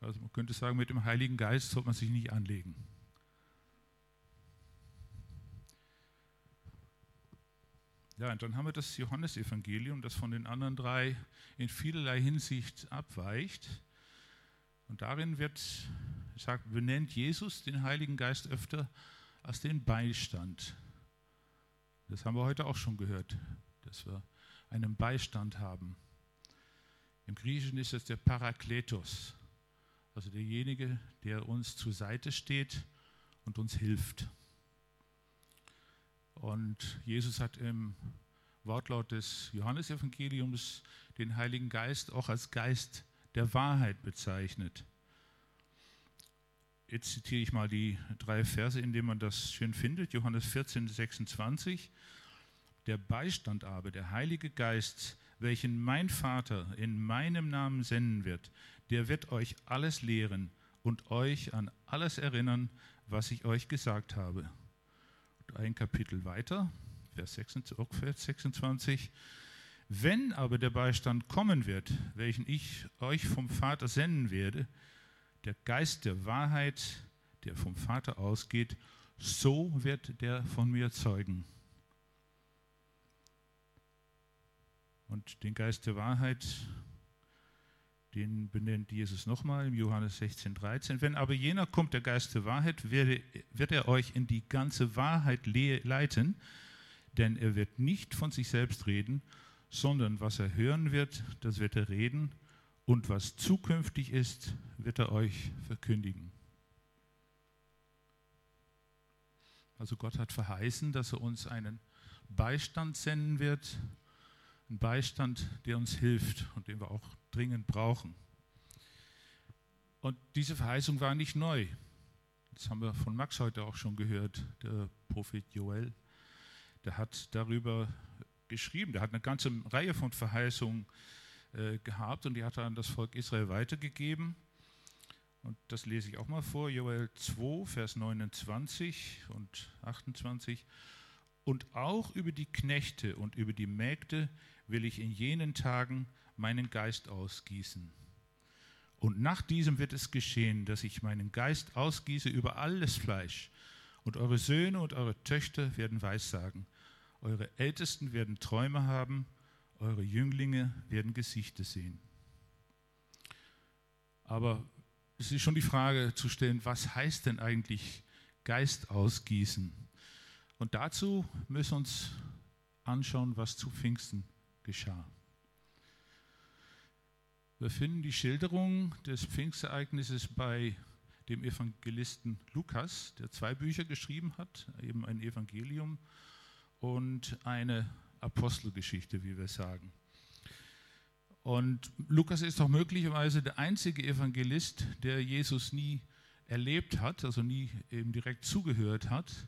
Speaker 4: Also man könnte sagen, mit dem Heiligen Geist sollte man sich nicht anlegen. Ja, und dann haben wir das Johannesevangelium, das von den anderen drei in vielerlei Hinsicht abweicht. Und darin wird, sagt, benennt Jesus den Heiligen Geist öfter als den Beistand. Das haben wir heute auch schon gehört, dass wir einen Beistand haben. Im Griechischen ist es der Parakletos, also derjenige, der uns zur Seite steht und uns hilft. Und Jesus hat im Wortlaut des Johannesevangeliums den Heiligen Geist auch als Geist der Wahrheit bezeichnet. Jetzt zitiere ich mal die drei Verse, in denen man das schön findet. Johannes 14, 26. Der Beistand aber, der Heilige Geist, welchen mein Vater in meinem Namen senden wird, der wird euch alles lehren und euch an alles erinnern, was ich euch gesagt habe ein Kapitel weiter, Vers 26. Wenn aber der Beistand kommen wird, welchen ich euch vom Vater senden werde, der Geist der Wahrheit, der vom Vater ausgeht, so wird der von mir zeugen. Und den Geist der Wahrheit den benennt Jesus nochmal im Johannes 16, 13. Wenn aber jener kommt, der Geist der Wahrheit, wird er euch in die ganze Wahrheit leiten, denn er wird nicht von sich selbst reden, sondern was er hören wird, das wird er reden, und was zukünftig ist, wird er euch verkündigen. Also Gott hat verheißen, dass er uns einen Beistand senden wird, einen Beistand, der uns hilft und den wir auch dringend brauchen. Und diese Verheißung war nicht neu. Das haben wir von Max heute auch schon gehört, der Prophet Joel. Der hat darüber geschrieben, der hat eine ganze Reihe von Verheißungen äh, gehabt und die hat er an das Volk Israel weitergegeben. Und das lese ich auch mal vor, Joel 2, Vers 29 und 28. Und auch über die Knechte und über die Mägde will ich in jenen Tagen meinen Geist ausgießen. Und nach diesem wird es geschehen, dass ich meinen Geist ausgieße über alles Fleisch. Und eure Söhne und eure Töchter werden Weissagen. Eure Ältesten werden Träume haben. Eure Jünglinge werden Gesichter sehen. Aber es ist schon die Frage zu stellen, was heißt denn eigentlich Geist ausgießen? Und dazu müssen wir uns anschauen, was zu Pfingsten geschah. Wir finden die Schilderung des Pfingstereignisses bei dem Evangelisten Lukas, der zwei Bücher geschrieben hat, eben ein Evangelium und eine Apostelgeschichte, wie wir sagen. Und Lukas ist auch möglicherweise der einzige Evangelist, der Jesus nie erlebt hat, also nie eben direkt zugehört hat.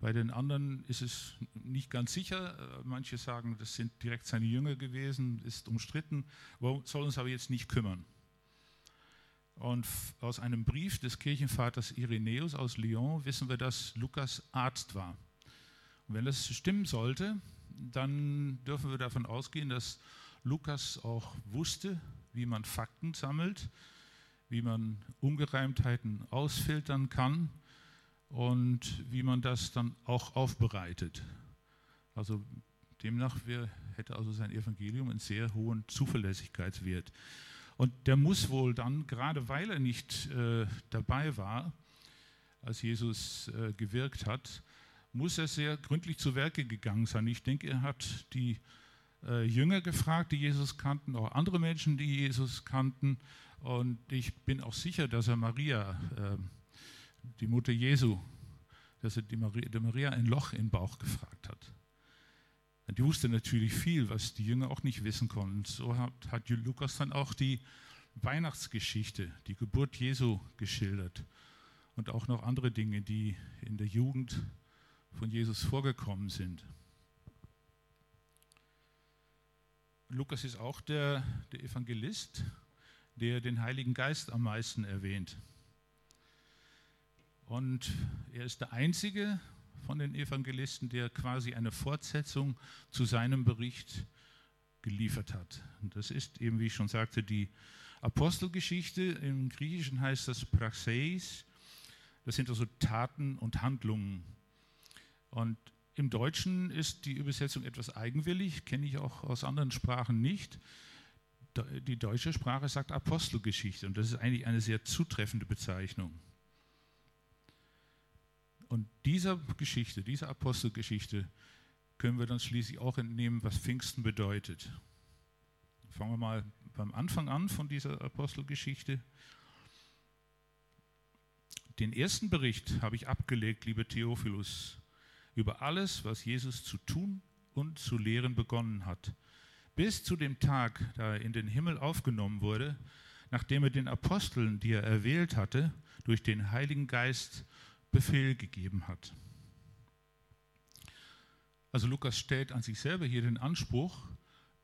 Speaker 4: Bei den anderen ist es nicht ganz sicher. Manche sagen, das sind direkt seine Jünger gewesen, ist umstritten, soll uns aber jetzt nicht kümmern. Und aus einem Brief des Kirchenvaters Irenäus aus Lyon wissen wir, dass Lukas Arzt war. Und wenn das stimmen sollte, dann dürfen wir davon ausgehen, dass Lukas auch wusste, wie man Fakten sammelt, wie man Ungereimtheiten ausfiltern kann und wie man das dann auch aufbereitet. Also demnach wär, hätte also sein Evangelium einen sehr hohen Zuverlässigkeitswert. Und der muss wohl dann, gerade weil er nicht äh, dabei war, als Jesus äh, gewirkt hat, muss er sehr gründlich zu Werke gegangen sein. Ich denke, er hat die äh, Jünger gefragt, die Jesus kannten, auch andere Menschen, die Jesus kannten. Und ich bin auch sicher, dass er Maria, äh, die Mutter Jesu, dass er die Maria, der Maria ein Loch im Bauch gefragt hat. Die wusste natürlich viel, was die Jünger auch nicht wissen konnten. So hat, hat Lukas dann auch die Weihnachtsgeschichte, die Geburt Jesu geschildert und auch noch andere Dinge, die in der Jugend von Jesus vorgekommen sind. Lukas ist auch der, der Evangelist, der den Heiligen Geist am meisten erwähnt. Und er ist der einzige von den Evangelisten, der quasi eine Fortsetzung zu seinem Bericht geliefert hat. Und das ist eben, wie ich schon sagte, die Apostelgeschichte. Im Griechischen heißt das Praxeis. Das sind also Taten und Handlungen. Und im Deutschen ist die Übersetzung etwas eigenwillig, kenne ich auch aus anderen Sprachen nicht. Die deutsche Sprache sagt Apostelgeschichte und das ist eigentlich eine sehr zutreffende Bezeichnung. Und dieser Geschichte, dieser Apostelgeschichte, können wir dann schließlich auch entnehmen, was Pfingsten bedeutet. Fangen wir mal beim Anfang an von dieser Apostelgeschichte. Den ersten Bericht habe ich abgelegt, lieber Theophilus, über alles, was Jesus zu tun und zu lehren begonnen hat, bis zu dem Tag, da er in den Himmel aufgenommen wurde, nachdem er den Aposteln, die er erwählt hatte, durch den Heiligen Geist Befehl gegeben hat. Also Lukas stellt an sich selber hier den Anspruch,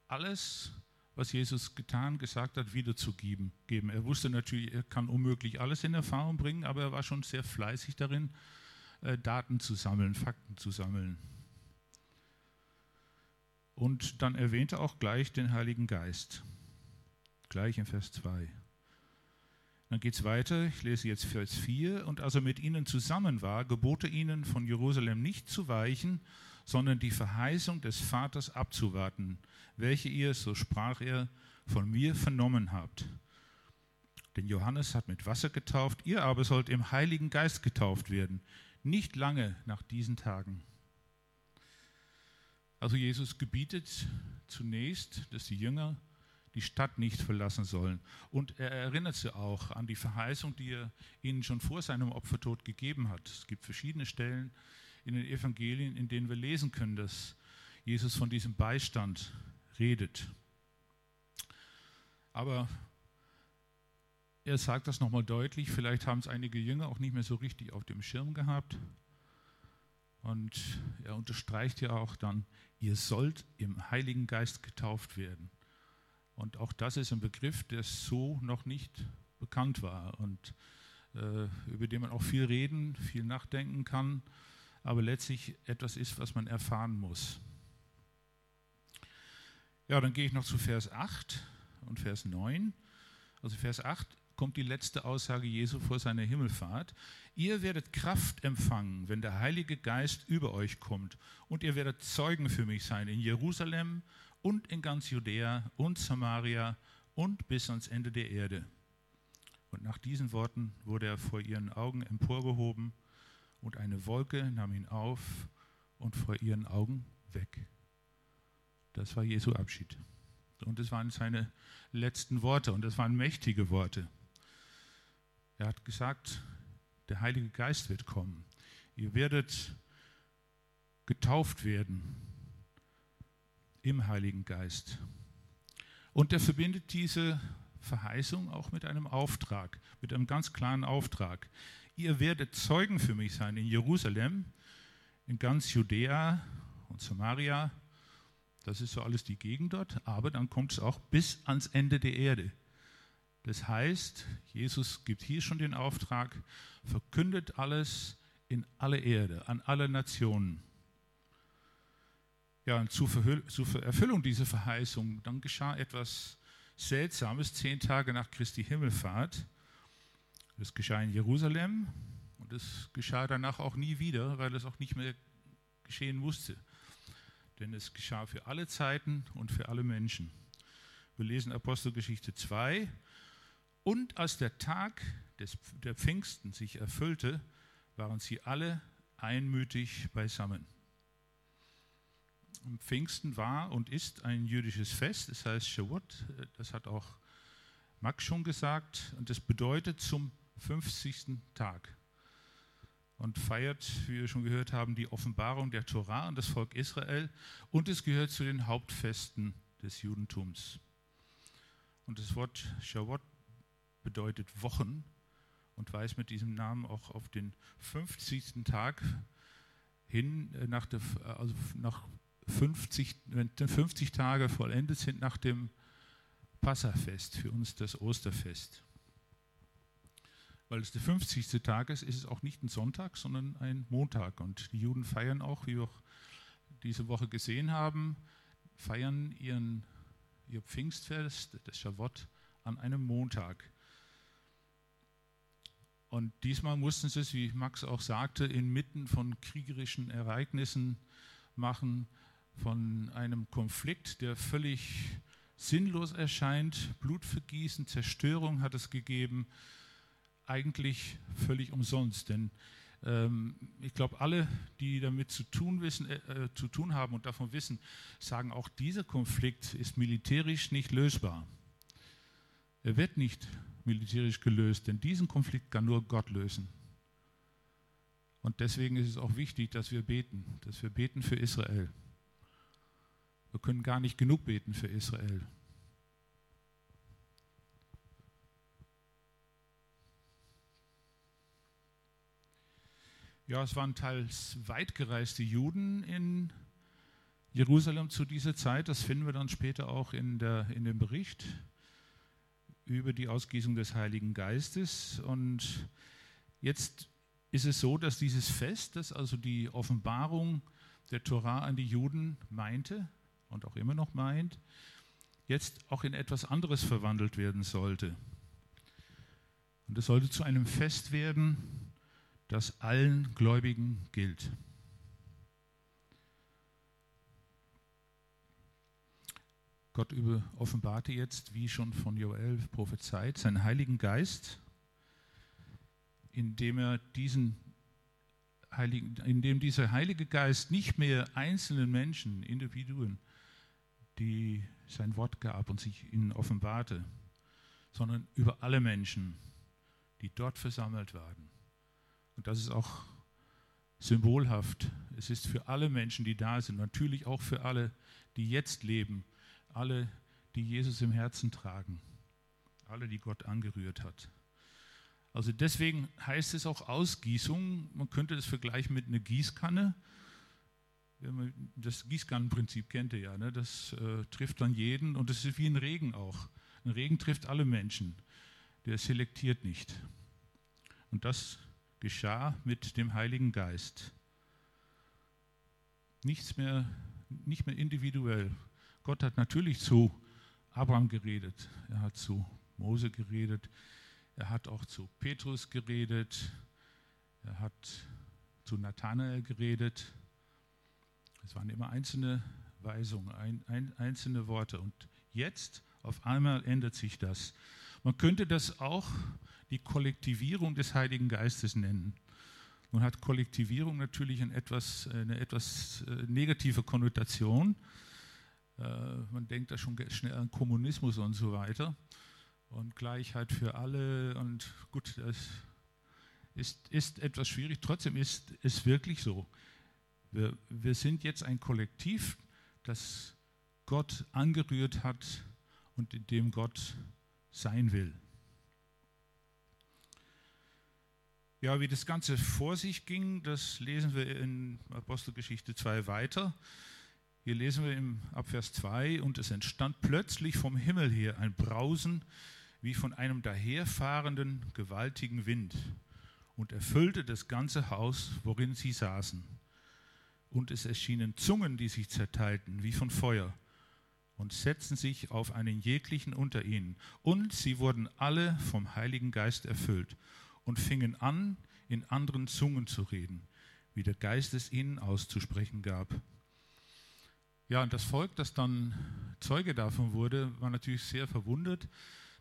Speaker 4: alles, was Jesus getan, gesagt hat, wiederzugeben. Er wusste natürlich, er kann unmöglich alles in Erfahrung bringen, aber er war schon sehr fleißig darin, äh, Daten zu sammeln, Fakten zu sammeln. Und dann erwähnt er auch gleich den Heiligen Geist. Gleich in Vers 2. Dann geht es weiter, ich lese jetzt Vers 4. Und als er mit ihnen zusammen war, gebot er ihnen, von Jerusalem nicht zu weichen, sondern die Verheißung des Vaters abzuwarten, welche ihr, so sprach er, von mir vernommen habt. Denn Johannes hat mit Wasser getauft, ihr aber sollt im Heiligen Geist getauft werden nicht lange nach diesen Tagen. Also Jesus gebietet zunächst, dass die Jünger die Stadt nicht verlassen sollen. Und er erinnert sie auch an die Verheißung, die er ihnen schon vor seinem Opfertod gegeben hat. Es gibt verschiedene Stellen in den Evangelien, in denen wir lesen können, dass Jesus von diesem Beistand redet. Aber er sagt das nochmal deutlich, vielleicht haben es einige Jünger auch nicht mehr so richtig auf dem Schirm gehabt. Und er unterstreicht ja auch dann, ihr sollt im Heiligen Geist getauft werden. Und auch das ist ein Begriff, der so noch nicht bekannt war und äh, über den man auch viel reden, viel nachdenken kann, aber letztlich etwas ist, was man erfahren muss. Ja, dann gehe ich noch zu Vers 8 und Vers 9. Also Vers 8 kommt die letzte Aussage Jesu vor seiner Himmelfahrt. Ihr werdet Kraft empfangen, wenn der Heilige Geist über euch kommt. Und ihr werdet Zeugen für mich sein in Jerusalem und in ganz Judäa und Samaria und bis ans Ende der Erde. Und nach diesen Worten wurde er vor ihren Augen emporgehoben und eine Wolke nahm ihn auf und vor ihren Augen weg. Das war Jesu Abschied. Und es waren seine letzten Worte und das waren mächtige Worte. Er hat gesagt, der Heilige Geist wird kommen. Ihr werdet getauft werden im Heiligen Geist. Und er verbindet diese Verheißung auch mit einem Auftrag, mit einem ganz klaren Auftrag. Ihr werdet Zeugen für mich sein in Jerusalem, in ganz Judäa und Samaria. Das ist so alles die Gegend dort, aber dann kommt es auch bis ans Ende der Ede. Das heißt, Jesus gibt hier schon den Auftrag, verkündet alles in alle Erde, an alle Nationen. Ja, und zur, Erfüllung dieser Verheißung, dann geschah etwas Seltsames, zehn Tage nach Christi Himmelfahrt. Das geschah in Jerusalem und es geschah danach auch nie wieder, weil es auch nicht mehr geschehen musste. Denn es geschah für alle Zeiten und für alle Menschen. Wir lesen Apostelgeschichte 2, und als der Tag des, der Pfingsten sich erfüllte, waren sie alle einmütig beisammen. Pfingsten war und ist ein jüdisches Fest, das heißt Shavuot, das hat auch Max schon gesagt, und das bedeutet zum 50. Tag und feiert, wie wir schon gehört haben, die Offenbarung der Torah und das Volk Israel und es gehört zu den Hauptfesten des Judentums. Und das Wort Shavuot bedeutet Wochen und weist mit diesem Namen auch auf den 50. Tag hin, äh, nach der, also nach 50, wenn 50 Tage vollendet sind nach dem Passafest, für uns das Osterfest. Weil es der 50. Tag ist, ist es auch nicht ein Sonntag, sondern ein Montag. Und die Juden feiern auch, wie wir auch diese Woche gesehen haben, feiern ihren, ihr Pfingstfest, das Shavuot, an einem Montag. Und diesmal mussten sie es, wie Max auch sagte, inmitten von kriegerischen Ereignissen machen, von einem Konflikt, der völlig sinnlos erscheint. Blutvergießen, Zerstörung hat es gegeben, eigentlich völlig umsonst. Denn ähm, ich glaube, alle, die damit zu tun, wissen, äh, äh, zu tun haben und davon wissen, sagen auch, dieser Konflikt ist militärisch nicht lösbar. Er wird nicht militärisch gelöst, denn diesen Konflikt kann nur Gott lösen. Und deswegen ist es auch wichtig, dass wir beten, dass wir beten für Israel. Wir können gar nicht genug beten für Israel. Ja, es waren teils weitgereiste Juden in Jerusalem zu dieser Zeit. Das finden wir dann später auch in, der, in dem Bericht über die Ausgießung des Heiligen Geistes. Und jetzt ist es so, dass dieses Fest, das also die Offenbarung der Torah an die Juden meinte und auch immer noch meint, jetzt auch in etwas anderes verwandelt werden sollte. Und es sollte zu einem Fest werden, das allen Gläubigen gilt. Gott offenbarte jetzt, wie schon von Joel prophezeit, seinen Heiligen Geist, indem er diesen Heiligen, indem dieser Heilige Geist nicht mehr einzelnen Menschen, Individuen, die sein Wort gab und sich ihnen offenbarte, sondern über alle Menschen, die dort versammelt waren. Und das ist auch symbolhaft. Es ist für alle Menschen, die da sind, natürlich auch für alle, die jetzt leben, alle, die Jesus im Herzen tragen, alle, die Gott angerührt hat. Also deswegen heißt es auch Ausgießung. Man könnte es vergleichen mit einer Gießkanne. Das Gießkannenprinzip kennt ihr ja. Ne? Das äh, trifft dann jeden und es ist wie ein Regen auch. Ein Regen trifft alle Menschen. Der selektiert nicht. Und das geschah mit dem Heiligen Geist. Nichts mehr, nicht mehr individuell. Gott hat natürlich zu Abraham geredet. Er hat zu Mose geredet. Er hat auch zu Petrus geredet. Er hat zu Nathanael geredet. Es waren immer einzelne Weisungen, ein, ein, einzelne Worte. Und jetzt auf einmal ändert sich das. Man könnte das auch die Kollektivierung des Heiligen Geistes nennen. Nun hat Kollektivierung natürlich eine etwas, eine etwas äh, negative Konnotation. Äh, man denkt da schon schnell an Kommunismus und so weiter und Gleichheit für alle und gut, das ist, ist etwas schwierig. Trotzdem ist es wirklich so. Wir, wir sind jetzt ein Kollektiv, das Gott angerührt hat und in dem Gott sein will. Ja, wie das Ganze vor sich ging, das lesen wir in Apostelgeschichte 2 weiter. Hier lesen wir im Abvers 2, und es entstand plötzlich vom Himmel her ein Brausen wie von einem daherfahrenden gewaltigen Wind und erfüllte das ganze Haus, worin sie saßen. Und es erschienen Zungen, die sich zerteilten wie von Feuer und setzten sich auf einen jeglichen unter ihnen. Und sie wurden alle vom Heiligen Geist erfüllt und fingen an, in anderen Zungen zu reden, wie der Geist es ihnen auszusprechen gab. Ja, und das Volk, das dann Zeuge davon wurde, war natürlich sehr verwundert,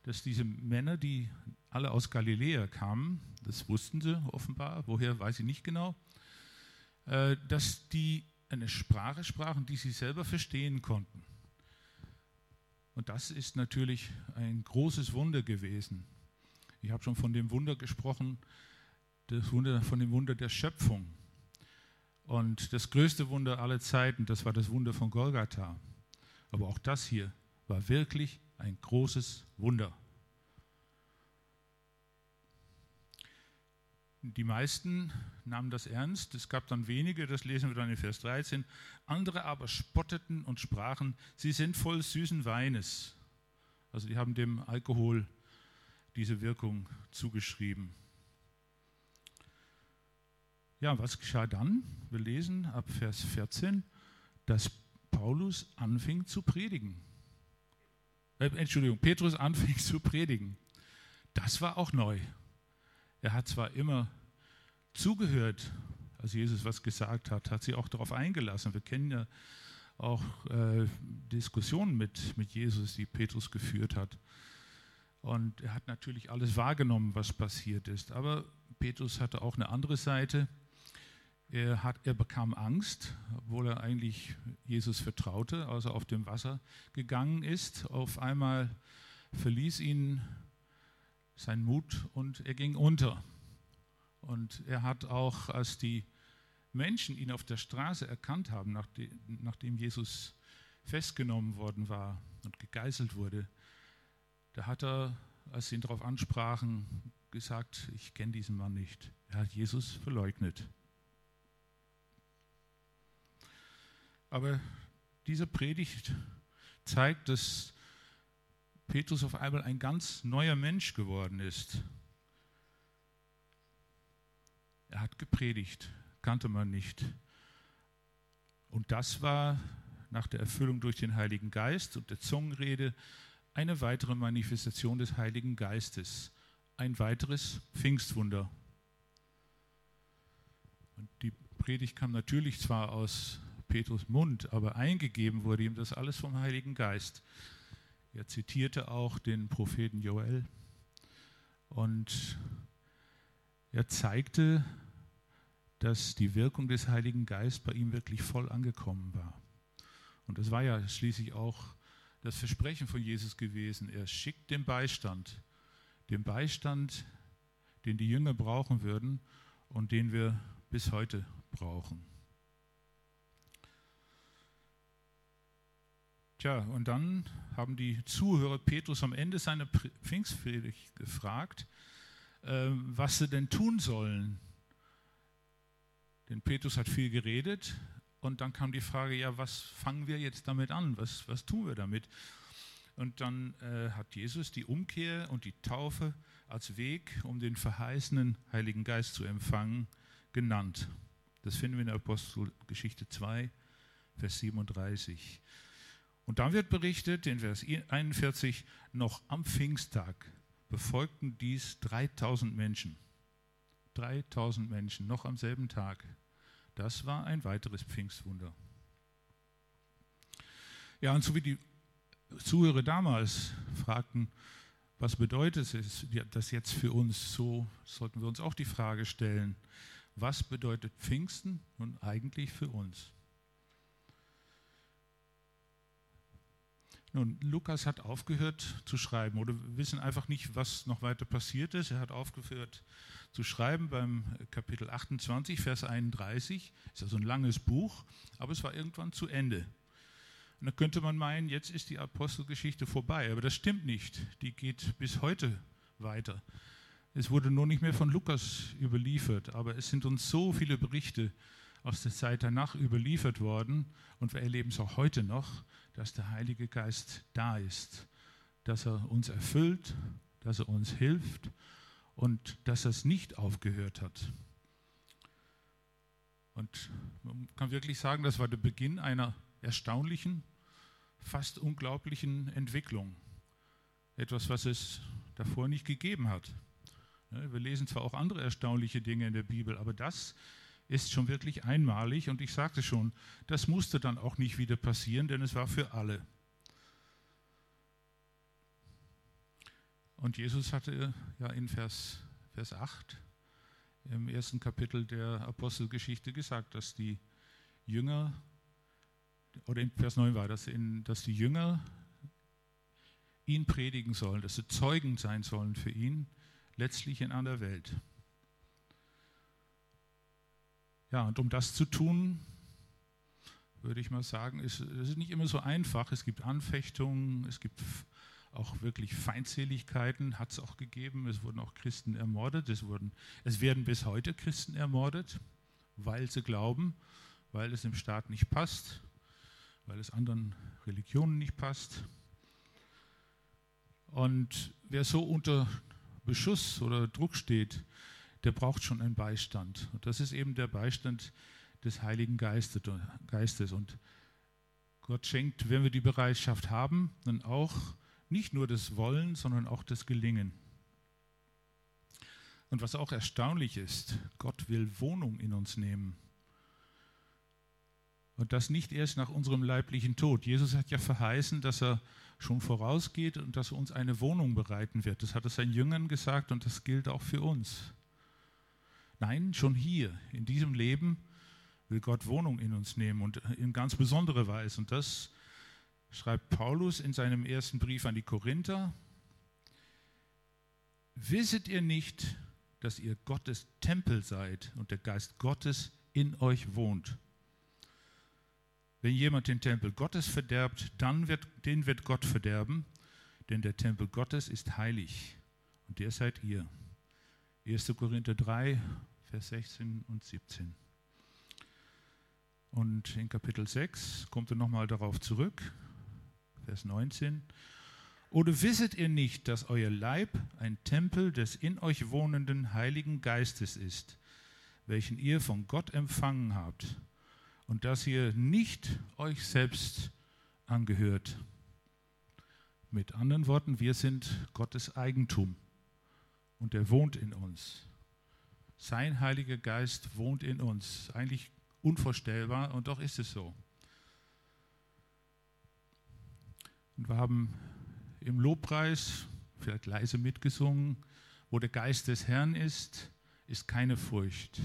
Speaker 4: dass diese Männer, die alle aus Galiläa kamen, das wussten sie offenbar, woher weiß ich nicht genau, äh, dass die eine Sprache sprachen, die sie selber verstehen konnten. Und das ist natürlich ein großes Wunder gewesen. Ich habe schon von dem Wunder gesprochen, das Wunder, von dem Wunder der Schöpfung. Und das größte Wunder aller Zeiten, das war das Wunder von Golgatha. Aber auch das hier war wirklich ein großes Wunder. Die meisten nahmen das ernst, es gab dann wenige, das lesen wir dann in Vers 13, andere aber spotteten und sprachen, sie sind voll süßen Weines. Also die haben dem Alkohol diese Wirkung zugeschrieben. Ja, was geschah dann? Wir lesen ab Vers 14, dass Paulus anfing zu predigen. Äh, Entschuldigung, Petrus anfing [LAUGHS] zu predigen. Das war auch neu. Er hat zwar immer zugehört, als Jesus was gesagt hat, hat sie auch darauf eingelassen. Wir kennen ja auch äh, Diskussionen mit, mit Jesus, die Petrus geführt hat. Und er hat natürlich alles wahrgenommen, was passiert ist. Aber Petrus hatte auch eine andere Seite. Er, hat, er bekam Angst, obwohl er eigentlich Jesus vertraute, als er auf dem Wasser gegangen ist. Auf einmal verließ ihn sein Mut und er ging unter. Und er hat auch, als die Menschen ihn auf der Straße erkannt haben, nachdem Jesus festgenommen worden war und gegeißelt wurde, da hat er, als sie ihn darauf ansprachen, gesagt, ich kenne diesen Mann nicht. Er hat Jesus verleugnet. Aber diese Predigt zeigt, dass Petrus auf einmal ein ganz neuer Mensch geworden ist. Er hat gepredigt, kannte man nicht. Und das war nach der Erfüllung durch den Heiligen Geist und der Zungenrede eine weitere Manifestation des Heiligen Geistes, ein weiteres Pfingstwunder. Und die Predigt kam natürlich zwar aus Petrus Mund, aber eingegeben wurde ihm das alles vom Heiligen Geist. Er zitierte auch den Propheten Joel und er zeigte, dass die Wirkung des Heiligen Geistes bei ihm wirklich voll angekommen war. Und das war ja schließlich auch das Versprechen von Jesus gewesen. Er schickt den Beistand, den Beistand, den die Jünger brauchen würden und den wir bis heute brauchen. Tja, und dann haben die Zuhörer Petrus am Ende seiner Pfingstpredigt gefragt, äh, was sie denn tun sollen. Denn Petrus hat viel geredet und dann kam die Frage, ja, was fangen wir jetzt damit an? Was, was tun wir damit? Und dann äh, hat Jesus die Umkehr und die Taufe als Weg, um den verheißenen Heiligen Geist zu empfangen, genannt. Das finden wir in der Apostelgeschichte 2, Vers 37. Und dann wird berichtet in Vers 41, noch am Pfingsttag befolgten dies 3000 Menschen. 3000 Menschen, noch am selben Tag. Das war ein weiteres Pfingstwunder. Ja, und so wie die Zuhörer damals fragten, was bedeutet es das jetzt für uns, so sollten wir uns auch die Frage stellen, was bedeutet Pfingsten nun eigentlich für uns? Nun, Lukas hat aufgehört zu schreiben oder wir wissen einfach nicht, was noch weiter passiert ist. Er hat aufgehört zu schreiben beim Kapitel 28, Vers 31. Ist also ein langes Buch, aber es war irgendwann zu Ende. Und da könnte man meinen, jetzt ist die Apostelgeschichte vorbei, aber das stimmt nicht. Die geht bis heute weiter. Es wurde nur nicht mehr von Lukas überliefert, aber es sind uns so viele Berichte aus der Zeit danach überliefert worden und wir erleben es auch heute noch, dass der Heilige Geist da ist, dass er uns erfüllt, dass er uns hilft und dass er es nicht aufgehört hat. Und man kann wirklich sagen, das war der Beginn einer erstaunlichen, fast unglaublichen Entwicklung. Etwas, was es davor nicht gegeben hat. Wir lesen zwar auch andere erstaunliche Dinge in der Bibel, aber das ist schon wirklich einmalig und ich sagte schon, das musste dann auch nicht wieder passieren, denn es war für alle. Und Jesus hatte ja in Vers, Vers 8 im ersten Kapitel der Apostelgeschichte gesagt, dass die Jünger, oder in Vers 9 war das, in, dass die Jünger ihn predigen sollen, dass sie Zeugen sein sollen für ihn, letztlich in aller Welt. Ja, und um das zu tun, würde ich mal sagen, ist es nicht immer so einfach. Es gibt Anfechtungen, es gibt auch wirklich Feindseligkeiten, hat es auch gegeben. Es wurden auch Christen ermordet. Es, wurden, es werden bis heute Christen ermordet, weil sie glauben, weil es im Staat nicht passt, weil es anderen Religionen nicht passt. Und wer so unter Beschuss oder Druck steht, der braucht schon einen Beistand. Und das ist eben der Beistand des Heiligen Geistes. Und Gott schenkt, wenn wir die Bereitschaft haben, dann auch nicht nur das Wollen, sondern auch das Gelingen. Und was auch erstaunlich ist, Gott will Wohnung in uns nehmen. Und das nicht erst nach unserem leiblichen Tod. Jesus hat ja verheißen, dass er schon vorausgeht und dass er uns eine Wohnung bereiten wird. Das hat er seinen Jüngern gesagt und das gilt auch für uns. Nein, schon hier, in diesem Leben, will Gott Wohnung in uns nehmen und in ganz besonderer Weise. Und das schreibt Paulus in seinem ersten Brief an die Korinther. Wisset ihr nicht, dass ihr Gottes Tempel seid und der Geist Gottes in euch wohnt? Wenn jemand den Tempel Gottes verderbt, dann wird, den wird Gott verderben, denn der Tempel Gottes ist heilig und der seid ihr. 1. Korinther 3, Vers 16 und 17. Und in Kapitel 6 kommt er nochmal darauf zurück, Vers 19. Oder wisset ihr nicht, dass euer Leib ein Tempel des in euch wohnenden Heiligen Geistes ist, welchen ihr von Gott empfangen habt, und dass ihr nicht euch selbst angehört? Mit anderen Worten, wir sind Gottes Eigentum und er wohnt in uns. Sein Heiliger Geist wohnt in uns. Eigentlich unvorstellbar und doch ist es so. Und wir haben im Lobpreis vielleicht leise mitgesungen, wo der Geist des Herrn ist, ist keine Furcht.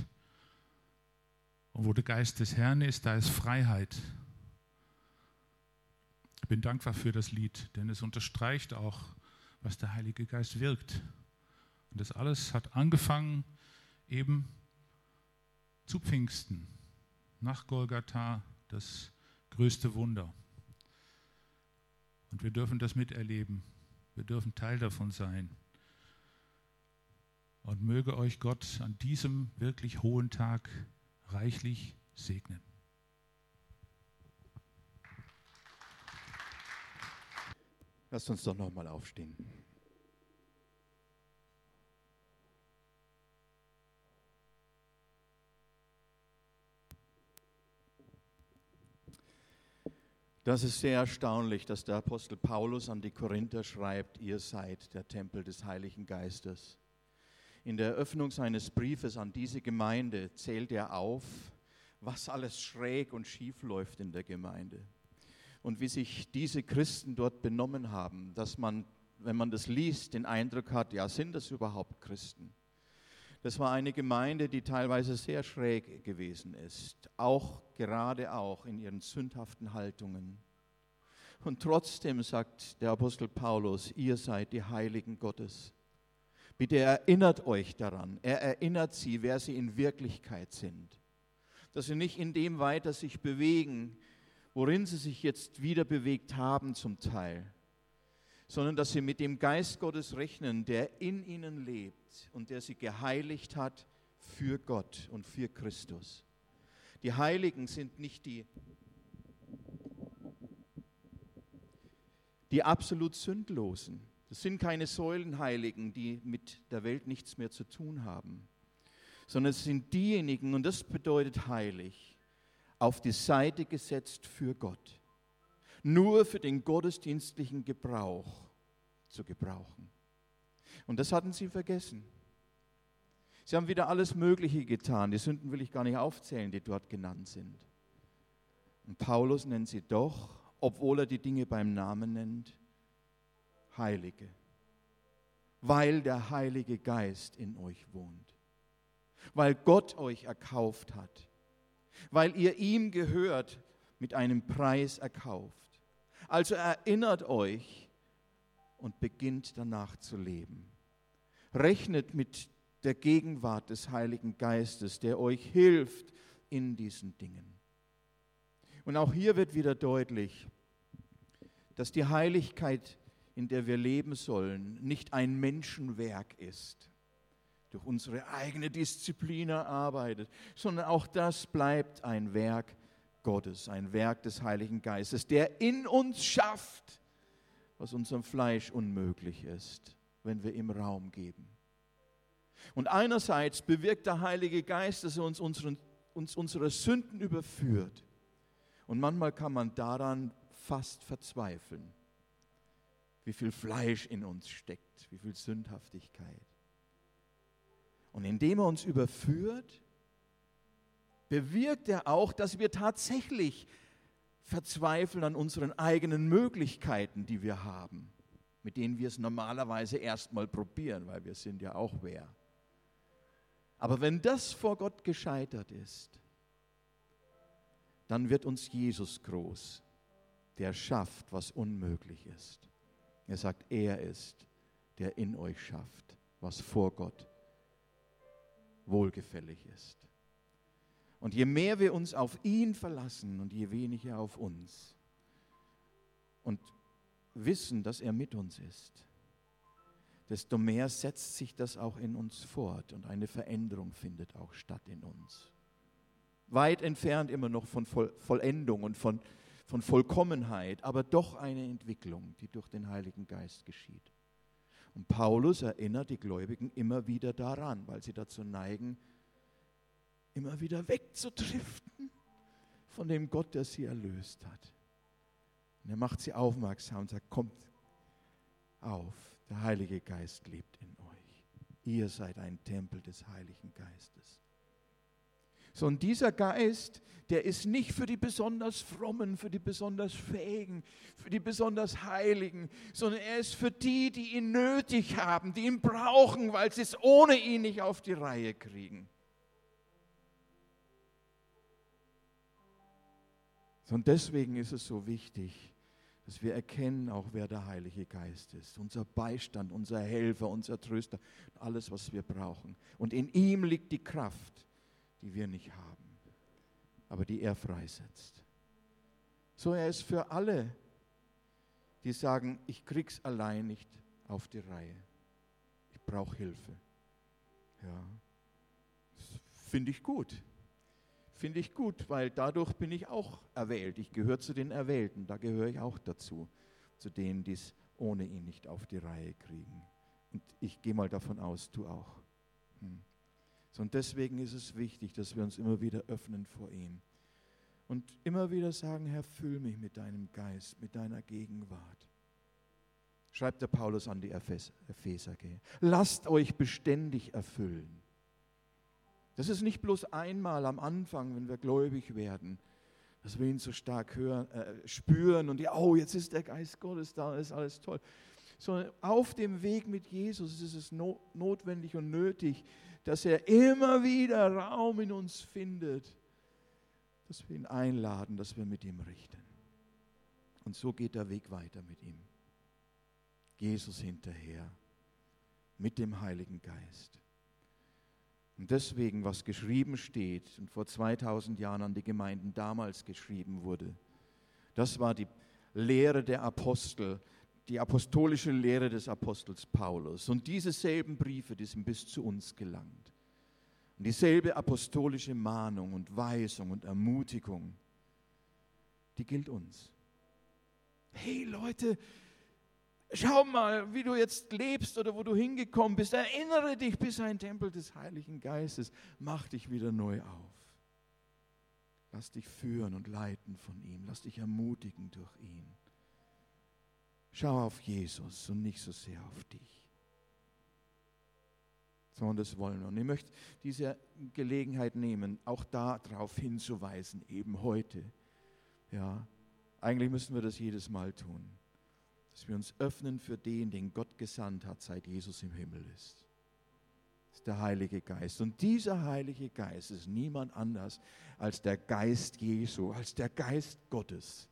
Speaker 4: Und wo der Geist des Herrn ist, da ist Freiheit. Ich bin dankbar für das Lied, denn es unterstreicht auch, was der Heilige Geist wirkt. Und das alles hat angefangen eben zu Pfingsten. nach Golgatha das größte Wunder. Und wir dürfen das miterleben. Wir dürfen Teil davon sein. Und möge euch Gott an diesem wirklich hohen Tag reichlich segnen.
Speaker 1: Lasst uns doch nochmal aufstehen. Das ist sehr erstaunlich, dass der Apostel Paulus an die Korinther schreibt, ihr seid der Tempel des Heiligen Geistes. In der Eröffnung seines Briefes an diese Gemeinde zählt er auf, was alles schräg und schief läuft in der Gemeinde. Und wie sich diese Christen dort benommen haben, dass man, wenn man das liest, den Eindruck hat, ja, sind das überhaupt Christen? Das war eine Gemeinde, die teilweise sehr schräg gewesen ist, auch gerade auch in ihren sündhaften Haltungen. Und trotzdem sagt der Apostel Paulus, ihr seid die Heiligen Gottes. Bitte erinnert euch daran, er erinnert sie, wer sie in Wirklichkeit sind. Dass sie nicht in dem weiter sich bewegen, worin sie sich jetzt wieder bewegt haben zum Teil, sondern dass sie mit dem Geist Gottes rechnen, der in ihnen lebt und der sie geheiligt hat für Gott und für Christus. Die Heiligen sind nicht die, die absolut Sündlosen. Das sind keine Säulenheiligen, die mit der Welt nichts mehr zu tun haben, sondern es sind diejenigen, und das bedeutet heilig, auf die Seite gesetzt für Gott nur für den gottesdienstlichen Gebrauch zu gebrauchen. Und das hatten sie vergessen. Sie haben wieder alles Mögliche getan. Die Sünden will ich gar nicht aufzählen, die dort genannt sind. Und Paulus nennt sie doch, obwohl er die Dinge beim Namen nennt, Heilige. Weil der Heilige Geist in euch wohnt. Weil Gott euch erkauft hat. Weil ihr ihm gehört, mit einem Preis erkauft. Also erinnert euch und beginnt danach zu leben. Rechnet mit der Gegenwart des Heiligen Geistes, der euch hilft in diesen Dingen. Und auch hier wird wieder deutlich, dass die Heiligkeit, in der wir leben sollen, nicht ein Menschenwerk ist, durch unsere eigene Disziplin erarbeitet, sondern auch das bleibt ein Werk Gottes, ein Werk des Heiligen Geistes, der in uns schafft, was unserem Fleisch unmöglich ist, wenn wir ihm Raum geben. Und einerseits bewirkt der Heilige Geist, dass er uns, unseren, uns unsere Sünden überführt. Und manchmal kann man daran fast verzweifeln, wie viel Fleisch in uns steckt, wie viel Sündhaftigkeit. Und indem er uns überführt, bewirkt er auch, dass wir tatsächlich verzweifeln an unseren eigenen Möglichkeiten, die wir haben, mit denen wir es normalerweise erstmal probieren, weil wir sind ja auch wer. Aber wenn das vor Gott gescheitert ist, dann wird uns Jesus groß, der schafft, was unmöglich ist. Er sagt, er ist, der in euch schafft, was vor Gott wohlgefällig ist. Und je mehr wir uns auf ihn verlassen und je weniger auf uns und wissen, dass er mit uns ist, desto mehr setzt sich das auch in uns fort und eine Veränderung findet auch statt in uns. Weit entfernt immer noch von Vollendung und von, von Vollkommenheit, aber doch eine Entwicklung, die durch den Heiligen Geist geschieht. Und Paulus erinnert die Gläubigen immer wieder daran, weil sie dazu neigen, immer wieder wegzudriften von dem Gott, der sie erlöst hat. Und er macht sie aufmerksam und sagt, kommt auf, der Heilige Geist lebt in euch. Ihr seid ein Tempel des Heiligen Geistes. So, und dieser Geist, der ist nicht für die besonders frommen, für die besonders fähigen, für die besonders heiligen, sondern er ist für die, die ihn nötig haben, die ihn brauchen, weil sie es ohne ihn nicht auf die Reihe kriegen. Und deswegen ist es so wichtig, dass wir erkennen auch, wer der Heilige Geist ist. Unser Beistand, unser Helfer, unser Tröster, alles, was wir brauchen. Und in ihm liegt die Kraft, die wir nicht haben. aber die er freisetzt. So, er ist für alle, die sagen, ich krieg's allein nicht auf die Reihe. Ich brauche Hilfe. Ja, das finde ich gut. Finde ich gut, weil dadurch bin ich auch erwählt. Ich gehöre zu den Erwählten, da gehöre ich auch dazu, zu denen, die es ohne ihn nicht auf die Reihe kriegen. Und ich gehe mal davon aus, du auch. Hm. Und deswegen ist es wichtig, dass wir uns immer wieder öffnen vor ihm. Und immer wieder sagen, Herr, füll mich mit deinem Geist, mit deiner Gegenwart. Schreibt der Paulus an die Ephes- Epheser. Lasst euch beständig erfüllen. Das ist nicht bloß einmal am Anfang, wenn wir gläubig werden, dass wir ihn so stark hören, äh, spüren und ja, oh, jetzt ist der Geist Gottes da, ist alles toll. Sondern auf dem Weg mit Jesus ist es no notwendig und nötig, dass er immer wieder Raum in uns findet, dass wir ihn einladen, dass wir mit ihm richten. Und so geht der Weg weiter mit ihm. Jesus hinterher, mit dem Heiligen Geist. Und deswegen, was geschrieben steht und vor 2000 Jahren an die Gemeinden damals geschrieben wurde, das war die Lehre der Apostel, die apostolische Lehre des Apostels Paulus. Und diese selben Briefe, die sind bis zu uns gelangt. Und dieselbe apostolische Mahnung und Weisung und Ermutigung, die gilt uns. Hey Leute, schau mal, wie du jetzt lebst oder wo du hingekommen bist. Erinnere dich, bist ein Tempel des Heiligen Geistes. Mach dich wieder neu auf. Lass dich führen und leiten von ihm. Lass dich ermutigen durch ihn. Schau auf Jesus und nicht so sehr auf dich. Sondern das wollen wir. Und ich möchte diese Gelegenheit nehmen, auch darauf hinzuweisen, eben heute. Ja, eigentlich müssen wir das jedes Mal tun dass wir uns öffnen für den, den Gott gesandt hat, seit Jesus im Himmel ist. Das ist der Heilige Geist. Und dieser Heilige Geist ist niemand anders als der Geist Jesu, als der Geist Gottes.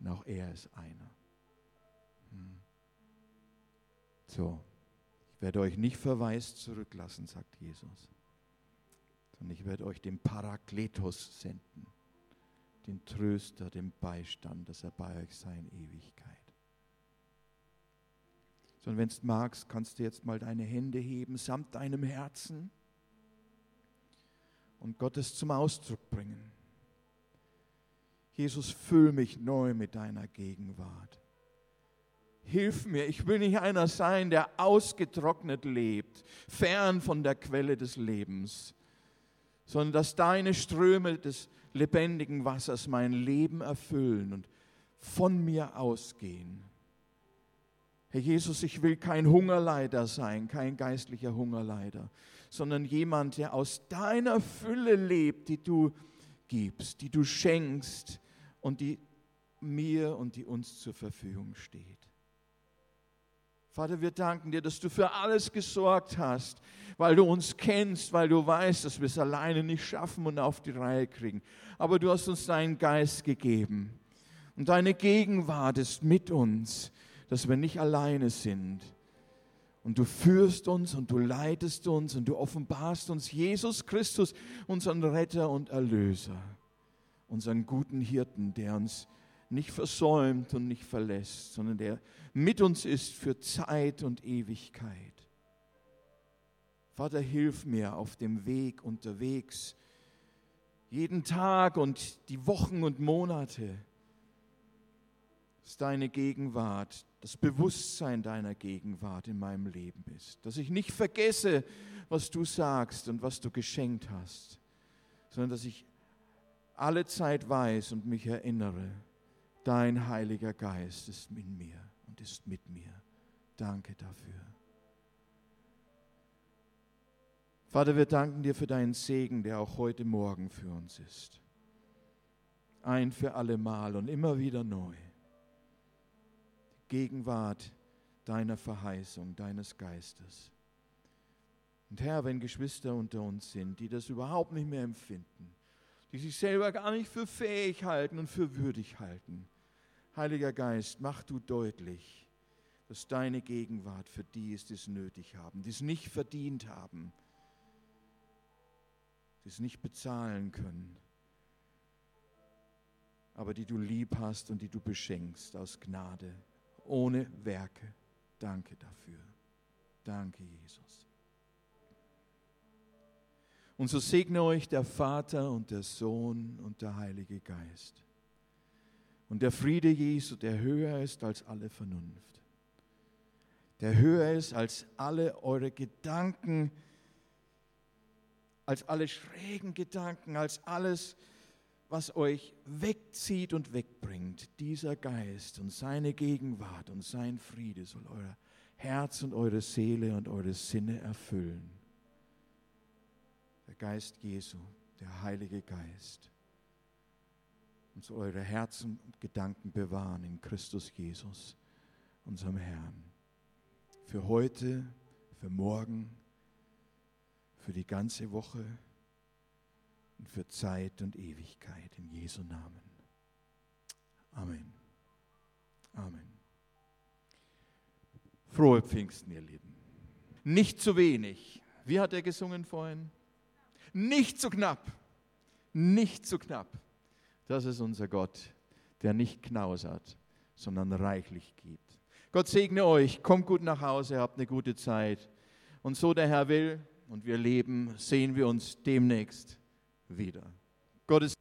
Speaker 1: Denn auch er ist einer. Hm. So, ich werde euch nicht verwaist zurücklassen, sagt Jesus, sondern ich werde euch den Parakletos senden, den Tröster, den Beistand, dass er bei euch sei in Ewigkeit sondern wenn du magst, kannst du jetzt mal deine Hände heben samt deinem Herzen und Gottes zum Ausdruck bringen. Jesus, füll mich neu mit deiner Gegenwart. Hilf mir, ich will nicht einer sein, der ausgetrocknet lebt, fern von der Quelle des Lebens, sondern dass deine Ströme des lebendigen Wassers mein Leben erfüllen und von mir ausgehen. Herr Jesus, ich will kein Hungerleider sein, kein geistlicher Hungerleider, sondern jemand, der aus deiner Fülle lebt, die du gibst, die du schenkst und die mir und die uns zur Verfügung steht. Vater, wir danken dir, dass du für alles gesorgt hast, weil du uns kennst, weil du weißt, dass wir es alleine nicht schaffen und auf die Reihe kriegen. Aber du hast uns deinen Geist gegeben und deine Gegenwart ist mit uns dass wir nicht alleine sind. Und du führst uns und du leitest uns und du offenbarst uns Jesus Christus, unseren Retter und Erlöser, unseren guten Hirten, der uns nicht versäumt und nicht verlässt, sondern der mit uns ist für Zeit und Ewigkeit. Vater, hilf mir auf dem Weg unterwegs, jeden Tag und die Wochen und Monate, dass deine Gegenwart das Bewusstsein deiner Gegenwart in meinem Leben ist. Dass ich nicht vergesse, was du sagst und was du geschenkt hast, sondern dass ich alle Zeit weiß und mich erinnere, dein Heiliger Geist ist in mir und ist mit mir. Danke dafür. Vater, wir danken dir für deinen Segen, der auch heute Morgen für uns ist. Ein für alle Mal und immer wieder neu. Gegenwart deiner Verheißung, deines Geistes. Und Herr, wenn Geschwister unter uns sind, die das überhaupt nicht mehr empfinden, die sich selber gar nicht für fähig halten und für würdig halten, Heiliger Geist, mach du deutlich, dass deine Gegenwart für die ist, die es nötig haben, die es nicht verdient haben, die es nicht bezahlen können, aber die du lieb hast und die du beschenkst aus Gnade, ohne Werke. Danke dafür. Danke, Jesus. Und so segne euch der Vater und der Sohn und der Heilige Geist. Und der Friede Jesu, der höher ist als alle Vernunft, der höher ist als alle eure Gedanken, als alle schrägen Gedanken, als alles, was euch wegzieht und wegbringt. Dieser Geist und seine Gegenwart und sein Friede soll euer Herz und eure Seele und eure Sinne erfüllen. Der Geist Jesu, der Heilige Geist, und soll eure Herzen und Gedanken bewahren in Christus Jesus, unserem Herrn. Für heute, für morgen, für die ganze Woche und für Zeit und Ewigkeit in Jesu Namen. Amen. Amen. Frohe Pfingsten, ihr Lieben. Nicht zu wenig. Wie hat er gesungen vorhin? Nicht zu knapp. Nicht zu knapp. Das ist unser Gott, der nicht knausert, sondern reichlich gibt. Gott segne euch. Kommt gut nach Hause, habt eine gute Zeit. Und so der Herr will und wir leben, sehen wir uns demnächst wieder. Gottes